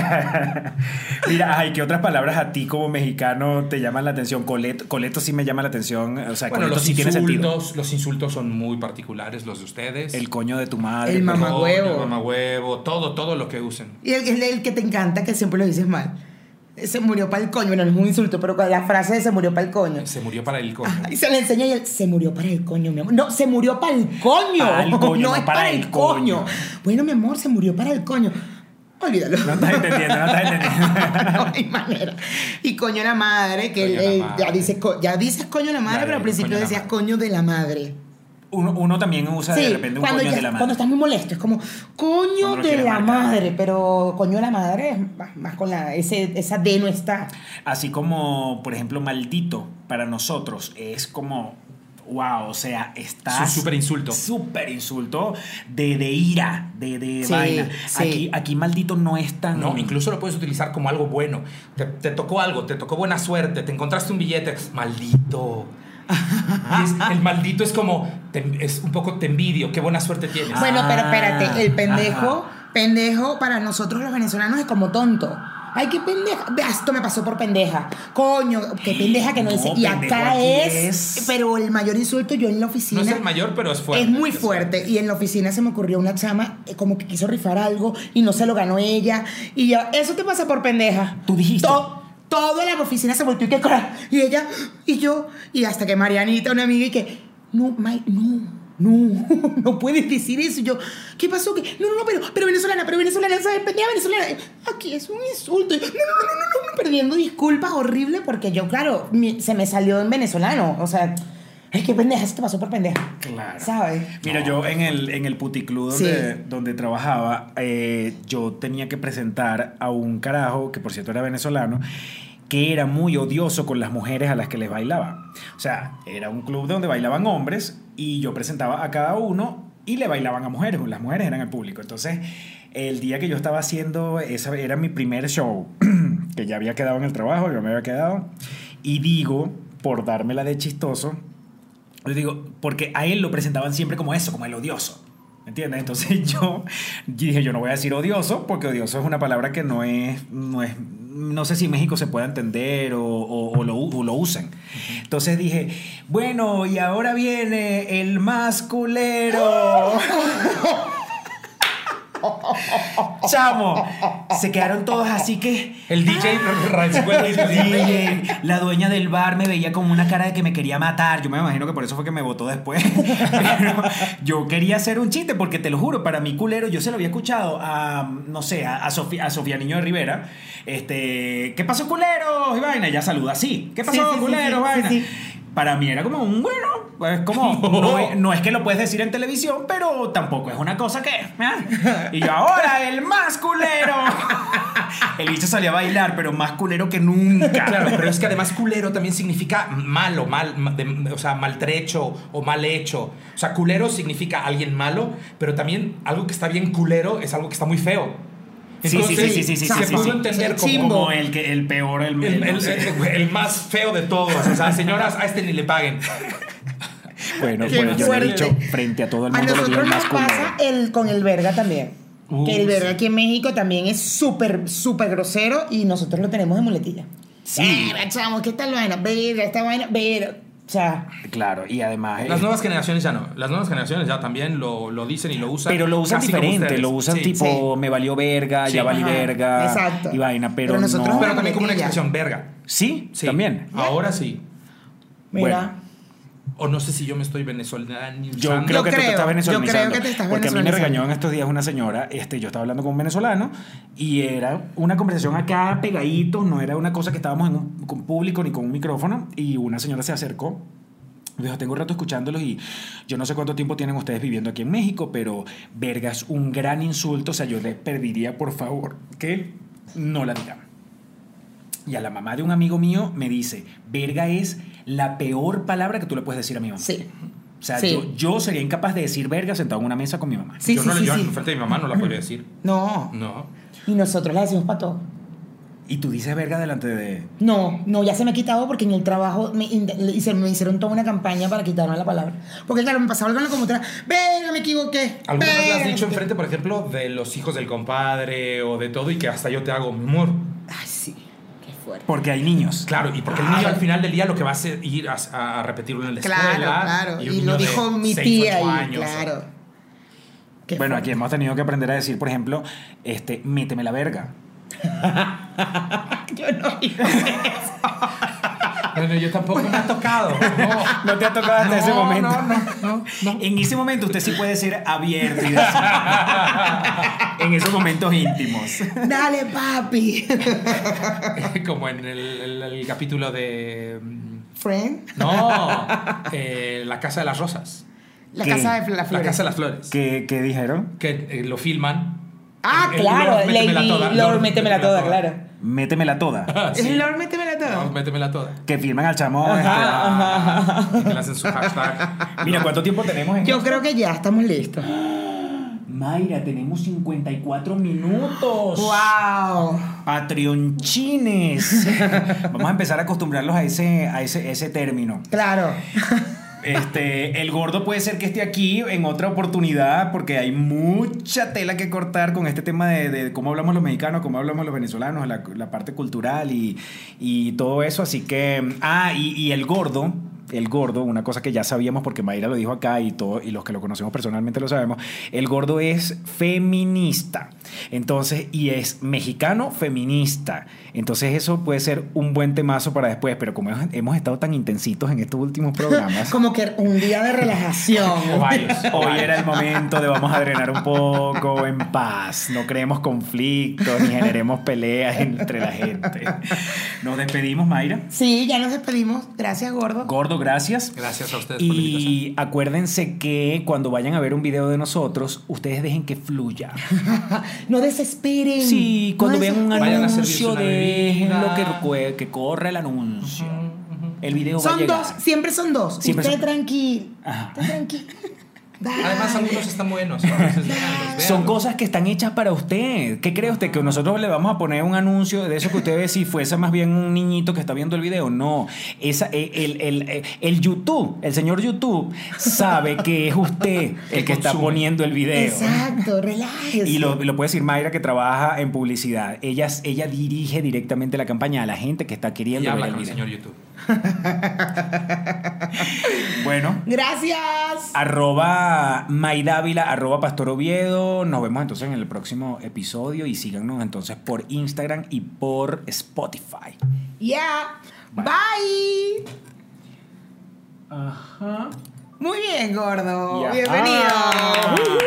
[SPEAKER 1] Mira, ay, ¿qué otras palabras a ti como mexicano te llaman la atención? Coleto, coleto sí me llama la atención. O sea,
[SPEAKER 4] Bueno,
[SPEAKER 1] coleto
[SPEAKER 4] los
[SPEAKER 1] sí tiene sentido.
[SPEAKER 4] insultos, los insultos son muy particulares, los de ustedes.
[SPEAKER 1] El coño de tu madre.
[SPEAKER 3] El
[SPEAKER 4] El mamahuevo, todo, todo lo que usen.
[SPEAKER 3] Y el, el, el que te encanta, que siempre lo dices mal. Se murió para el coño. Bueno, no es un insulto, pero la frase de se murió para el coño.
[SPEAKER 4] Se murió para el coño.
[SPEAKER 3] Y se le enseña y él, se murió para el coño, mi amor. No, se murió para el coño.
[SPEAKER 1] Pa'l coño,
[SPEAKER 3] no
[SPEAKER 1] no
[SPEAKER 3] es
[SPEAKER 1] para
[SPEAKER 3] para
[SPEAKER 1] el
[SPEAKER 3] el coño.
[SPEAKER 1] coño.
[SPEAKER 3] Bueno, mi amor, se murió para el coño. Olvídalo.
[SPEAKER 1] No estás entendiendo, no estás entendiendo.
[SPEAKER 3] no hay manera. Y coño la madre, que
[SPEAKER 4] Coño
[SPEAKER 3] él,
[SPEAKER 4] la madre.
[SPEAKER 3] ya, dices, ya dices coño la madre,
[SPEAKER 4] Ya,
[SPEAKER 3] pero al principio
[SPEAKER 4] coño
[SPEAKER 3] decías coño de la madre.
[SPEAKER 1] Uno, uno también usa de
[SPEAKER 3] Sí,
[SPEAKER 1] repente un
[SPEAKER 3] cuando,
[SPEAKER 1] coño
[SPEAKER 3] ya-
[SPEAKER 1] de la madre.
[SPEAKER 3] cuando estás muy molesto, es como coño de la
[SPEAKER 1] marcar.
[SPEAKER 3] madre, pero coño de la madre es más, más con la. Ese, esa D no está.
[SPEAKER 1] Así como, por ejemplo, maldito para nosotros es como wow, o sea, estás...
[SPEAKER 4] Es un súper insulto.
[SPEAKER 1] Súper insulto de, de ira, de, de
[SPEAKER 3] Sí,
[SPEAKER 1] vaina.
[SPEAKER 3] sí.
[SPEAKER 1] Aquí, aquí maldito no es tan...
[SPEAKER 4] No, incluso lo puedes utilizar como algo bueno. Te, te tocó algo, te tocó buena suerte, te encontraste un billete, maldito. Y es- el maldito es como, te- es un poco te envidio, qué buena suerte tienes.
[SPEAKER 3] Bueno, pero espérate, el
[SPEAKER 1] Ah,
[SPEAKER 3] pendejo, pendejo para nosotros los venezolanos es como tonto. Ay, qué pendeja. Esto me pasó por pendeja. Coño, qué pendeja que no,
[SPEAKER 1] No,
[SPEAKER 3] dice. Y acá es,
[SPEAKER 1] es-
[SPEAKER 3] Pero el mayor insulto yo en la oficina.
[SPEAKER 4] no es el mayor, pero es fuerte.
[SPEAKER 3] Es muy fuerte. Y en la oficina se me ocurrió una chama eh, como que quiso rifar algo y no se lo ganó ella. Y yo, eso te pasa por pendeja.
[SPEAKER 1] Tú dijiste.
[SPEAKER 3] To- toda la oficina se volvió y que. Y ella, y yo, y hasta que Marianita, una amiga, y que, no, May, no. No, no puedes decir eso. Yo, ¿qué pasó? ¿Qué? No, no, no, pero, pero venezolana, pero venezolana, ¿sabes? Venezolana. Aquí es un insulto. No, no, no, no, no, no, perdiendo disculpas horrible porque yo, claro, se me salió en venezolano. O sea, ay, qué pendeja, eso te pasó por pendeja.
[SPEAKER 1] Claro.
[SPEAKER 3] ¿Sabes?
[SPEAKER 1] Mira, yo en el, en el puticlub donde,
[SPEAKER 3] Sí.
[SPEAKER 1] donde trabajaba, eh, yo tenía que presentar a un carajo, que por cierto era venezolano, que era muy odioso con las mujeres a las que les bailaba. O sea, era un club donde bailaban hombres y yo presentaba a cada uno y le bailaban a mujeres, las mujeres eran el público. Entonces, el día que yo estaba haciendo, esa era mi primer show, que ya había quedado en el trabajo, yo me había quedado, y digo, por dármela de chistoso, yo digo, porque a él lo presentaban siempre como eso, como el odioso. ¿Me entiendes? Entonces yo dije, yo no voy a decir odioso, porque odioso es una palabra que no es, no es, no sé si en México se pueda entender o, o- o lo, o lo usen. Entonces dije, bueno, y ahora viene el más culero. Chamo, se quedaron todos así que...
[SPEAKER 4] El DJ rasgó el disco.
[SPEAKER 1] DJ, la dueña del bar me veía con una cara de que me quería matar. Yo me imagino que por eso fue que me votó después. Pero yo quería hacer un chiste porque te lo juro, para mí culero, yo se lo había escuchado a, no sé, a, a Sofía, a Sofía Niño de Rivera. Este, ¿qué pasó culero? Y vaina, ella saluda así. ¿Qué pasó
[SPEAKER 3] Sí, sí, sí,
[SPEAKER 1] culero?
[SPEAKER 3] sí,
[SPEAKER 1] vaina.
[SPEAKER 3] sí,
[SPEAKER 1] Para mí era como un bueno, es como, no es, no es que lo puedes decir en televisión, pero tampoco es una cosa que. ¿eh? Y yo ahora, el más culero. El bicho salía a bailar, pero más culero que nunca.
[SPEAKER 4] Claro, pero es que además culero también significa malo, mal, ma- de- o sea, maltrecho o mal hecho. O sea, culero significa alguien malo, pero también algo que está bien culero es algo que está muy feo.
[SPEAKER 1] Sí, sí,
[SPEAKER 4] Entonces,
[SPEAKER 1] sí, sí, sí, sí,
[SPEAKER 4] se
[SPEAKER 1] sí,
[SPEAKER 4] pudo
[SPEAKER 1] sí.
[SPEAKER 4] entender
[SPEAKER 3] El
[SPEAKER 4] como.
[SPEAKER 1] Como el, que, el peor, el, no sé.
[SPEAKER 4] el- el más feo de todos. O sea, señoras, a este ni le paguen.
[SPEAKER 1] Bueno, pues yo le he dicho frente a todo el
[SPEAKER 3] A
[SPEAKER 1] mundo digo
[SPEAKER 3] nosotros nos pasa el, con el verga también.
[SPEAKER 4] Uh,
[SPEAKER 3] que el verga
[SPEAKER 4] sí.
[SPEAKER 3] aquí en México también es súper, súper grosero y nosotros lo tenemos de muletilla.
[SPEAKER 1] Sí.
[SPEAKER 3] Verga, chamo, ¿qué tal vaina? Verga, esta vaina, verga. O sea,
[SPEAKER 1] Claro, y además. eh,
[SPEAKER 4] Las nuevas generaciones ya no. Las nuevas generaciones ya también lo, lo dicen y lo usan.
[SPEAKER 1] pero lo usan diferente, lo usan
[SPEAKER 4] Sí.
[SPEAKER 1] tipo
[SPEAKER 3] Sí.
[SPEAKER 1] me valió verga,
[SPEAKER 4] Sí.
[SPEAKER 1] ya valí
[SPEAKER 3] Ajá,
[SPEAKER 1] verga
[SPEAKER 3] exacto.
[SPEAKER 1] y vaina, pero,
[SPEAKER 3] Pero nosotros
[SPEAKER 1] no.
[SPEAKER 4] Pero también como una expresión, verga.
[SPEAKER 1] sí,
[SPEAKER 4] Sí.
[SPEAKER 1] también.
[SPEAKER 4] Ahora sí.
[SPEAKER 3] mira.
[SPEAKER 4] O no sé si yo me estoy venezolanizando.
[SPEAKER 1] Yo creo
[SPEAKER 3] Yo
[SPEAKER 1] que tú te
[SPEAKER 3] creo,
[SPEAKER 1] estás
[SPEAKER 3] yo
[SPEAKER 1] venezolanizando.
[SPEAKER 3] creo que te estás
[SPEAKER 1] Porque a mí me regañó en estos días una señora. Este, yo estaba hablando con un venezolano y era una conversación acá pegaditos, no era una cosa que estábamos en un con público ni con un micrófono. Y una señora se acercó. Dijo, tengo rato escuchándolos y yo no sé cuánto tiempo tienen ustedes viviendo aquí en México, pero verga es un gran insulto. O sea, yo le pediría, por favor, que no la digan. Y a la mamá de un amigo mío me dice, verga es la peor palabra que tú le puedes decir a mi mamá.
[SPEAKER 3] Sí.
[SPEAKER 1] O sea,
[SPEAKER 3] Sí.
[SPEAKER 1] yo, yo sería incapaz de decir verga sentado en una mesa con mi mamá.
[SPEAKER 3] Sí,
[SPEAKER 4] yo
[SPEAKER 3] sí,
[SPEAKER 4] no le
[SPEAKER 3] sí,
[SPEAKER 4] yo
[SPEAKER 3] sí.
[SPEAKER 4] en frente de mi mamá no la podría decir.
[SPEAKER 3] No.
[SPEAKER 4] No.
[SPEAKER 3] Y nosotros la decimos para todo.
[SPEAKER 1] Y tú dices verga delante de...
[SPEAKER 3] No, no, ya se me ha quitado porque en el trabajo me, se me hicieron toda una campaña para quitarme la palabra. Porque claro, me pasaba algo en la computadora. Venga, me equivoqué.
[SPEAKER 4] ¿Alguna vez le has dicho enfrente, por ejemplo, de los hijos del compadre o de todo y que hasta yo te hago mi amor?
[SPEAKER 3] Ay, sí. Fuerte.
[SPEAKER 1] Porque hay niños.
[SPEAKER 4] Claro, y porque el niño al final del día lo que va a hacer ir a, a repetirlo en la
[SPEAKER 3] Claro,
[SPEAKER 4] escuela.
[SPEAKER 3] claro. Y, lo dijo mi
[SPEAKER 4] seis,
[SPEAKER 3] tía
[SPEAKER 4] ocho
[SPEAKER 3] y
[SPEAKER 4] años,
[SPEAKER 3] claro. Qué
[SPEAKER 1] Bueno, aquí hemos tenido que aprender a decir, por ejemplo, este, méteme la verga.
[SPEAKER 3] Yo no digo
[SPEAKER 4] Bueno, yo tampoco me ha tocado. No.
[SPEAKER 1] No te ha tocado hasta
[SPEAKER 4] No,
[SPEAKER 1] ese momento.
[SPEAKER 4] no, no, no, no.
[SPEAKER 1] En ese momento usted sí puede ser abierto y decir. en esos momentos íntimos.
[SPEAKER 3] Dale, papi.
[SPEAKER 4] Como en el, el- el capítulo de. mm,
[SPEAKER 3] Friend.
[SPEAKER 4] No, eh, La Casa de las Rosas.
[SPEAKER 3] La
[SPEAKER 1] ¿Qué?
[SPEAKER 3] casa de la
[SPEAKER 4] La
[SPEAKER 3] flores.
[SPEAKER 4] Casa de las Flores.
[SPEAKER 1] ¿Qué, qué dijeron?
[SPEAKER 4] Que eh, lo filman
[SPEAKER 3] Ah,
[SPEAKER 4] El
[SPEAKER 3] claro,
[SPEAKER 4] Lord Métemela
[SPEAKER 3] Lady
[SPEAKER 4] Toda,
[SPEAKER 3] Lord,
[SPEAKER 4] Lord
[SPEAKER 3] métemela
[SPEAKER 4] Métemela
[SPEAKER 3] toda,
[SPEAKER 4] Toda.
[SPEAKER 3] claro.
[SPEAKER 1] Métemela toda.
[SPEAKER 3] Es el Lord, métemela toda.
[SPEAKER 4] No, métemela toda.
[SPEAKER 1] que firman al chamo.
[SPEAKER 3] Ajá,
[SPEAKER 1] este,
[SPEAKER 3] ajá.
[SPEAKER 4] Que le hacen su hashtag.
[SPEAKER 1] Mira, ¿cuánto tiempo tenemos en
[SPEAKER 3] Yo
[SPEAKER 1] esto?
[SPEAKER 3] creo que ya estamos listos.
[SPEAKER 1] Mayra, tenemos 54 minutos.
[SPEAKER 3] ¡Wow!
[SPEAKER 1] Patreonchines. Vamos a empezar a acostumbrarlos a ese, a ese, ese término.
[SPEAKER 3] Claro.
[SPEAKER 1] Este, el gordo puede ser que esté aquí en otra oportunidad porque hay mucha tela que cortar con este tema de, cómo hablamos los mexicanos, cómo hablamos los venezolanos, la, la parte cultural y, todo eso. Así que, ah, y el gordo. El gordo, una cosa que ya sabíamos porque Mayra lo dijo acá y, todo, y los que lo conocemos personalmente lo sabemos, el gordo es feminista. Entonces, y es mexicano feminista. Entonces eso puede ser un buen temazo para después, pero como hemos- estado tan intensitos en estos últimos programas,
[SPEAKER 3] Como que un día de relajación.
[SPEAKER 4] Varios.
[SPEAKER 1] Hoy era el momento de vamos a drenar un poco en paz. No creemos conflictos ni generemos peleas entre la gente. Nos despedimos, Mayra.
[SPEAKER 3] Sí, ya nos despedimos. Gracias, gordo.
[SPEAKER 1] Gordo, gracias.
[SPEAKER 4] Gracias a ustedes por la invitación.
[SPEAKER 1] Y acuérdense que cuando vayan a ver un video de nosotros, ustedes dejen que fluya.
[SPEAKER 3] No desesperen.
[SPEAKER 1] Sí, cuando
[SPEAKER 3] No
[SPEAKER 1] vean un
[SPEAKER 3] desesperen.
[SPEAKER 4] Vayan a
[SPEAKER 1] anuncio,
[SPEAKER 4] una
[SPEAKER 1] déjenlo que, que corra el anuncio. El video va a
[SPEAKER 3] Son
[SPEAKER 1] llegar.
[SPEAKER 3] dos, siempre son dos.
[SPEAKER 1] Siempre
[SPEAKER 3] Usted
[SPEAKER 1] son-
[SPEAKER 3] tranquilo.
[SPEAKER 1] Ajá.
[SPEAKER 3] Usted tranquilo.
[SPEAKER 4] Además, algunos están buenos. entonces, véanlos,
[SPEAKER 1] Son
[SPEAKER 4] véanlos.
[SPEAKER 1] cosas que están hechas para usted. ¿Qué cree usted? ¿Que nosotros le vamos a poner un anuncio de eso que usted ve si fuese más bien un niñito que está viendo el video? No. Esa, eh, el, el- el- el YouTube, el señor YouTube, sabe que es usted el que está poniendo el video.
[SPEAKER 3] Exacto, relájese.
[SPEAKER 1] Y lo, lo puede decir Mayra que trabaja en publicidad. Ella, ella dirige directamente la campaña a la gente que está
[SPEAKER 4] Y
[SPEAKER 1] queriendo ver
[SPEAKER 4] habla
[SPEAKER 1] el
[SPEAKER 4] con el
[SPEAKER 1] video.
[SPEAKER 4] señor YouTube.
[SPEAKER 1] Bueno.
[SPEAKER 3] Gracias.
[SPEAKER 1] Arroba Maidávila, arroba Pastor Oviedo. Nos vemos entonces en el próximo episodio y síganos entonces por Instagram y por Spotify.
[SPEAKER 3] Ya.
[SPEAKER 1] Bye.
[SPEAKER 3] Bye.
[SPEAKER 1] Ajá.
[SPEAKER 3] Muy bien, gordo. Bienvenido.
[SPEAKER 1] Ah.
[SPEAKER 3] Ujú.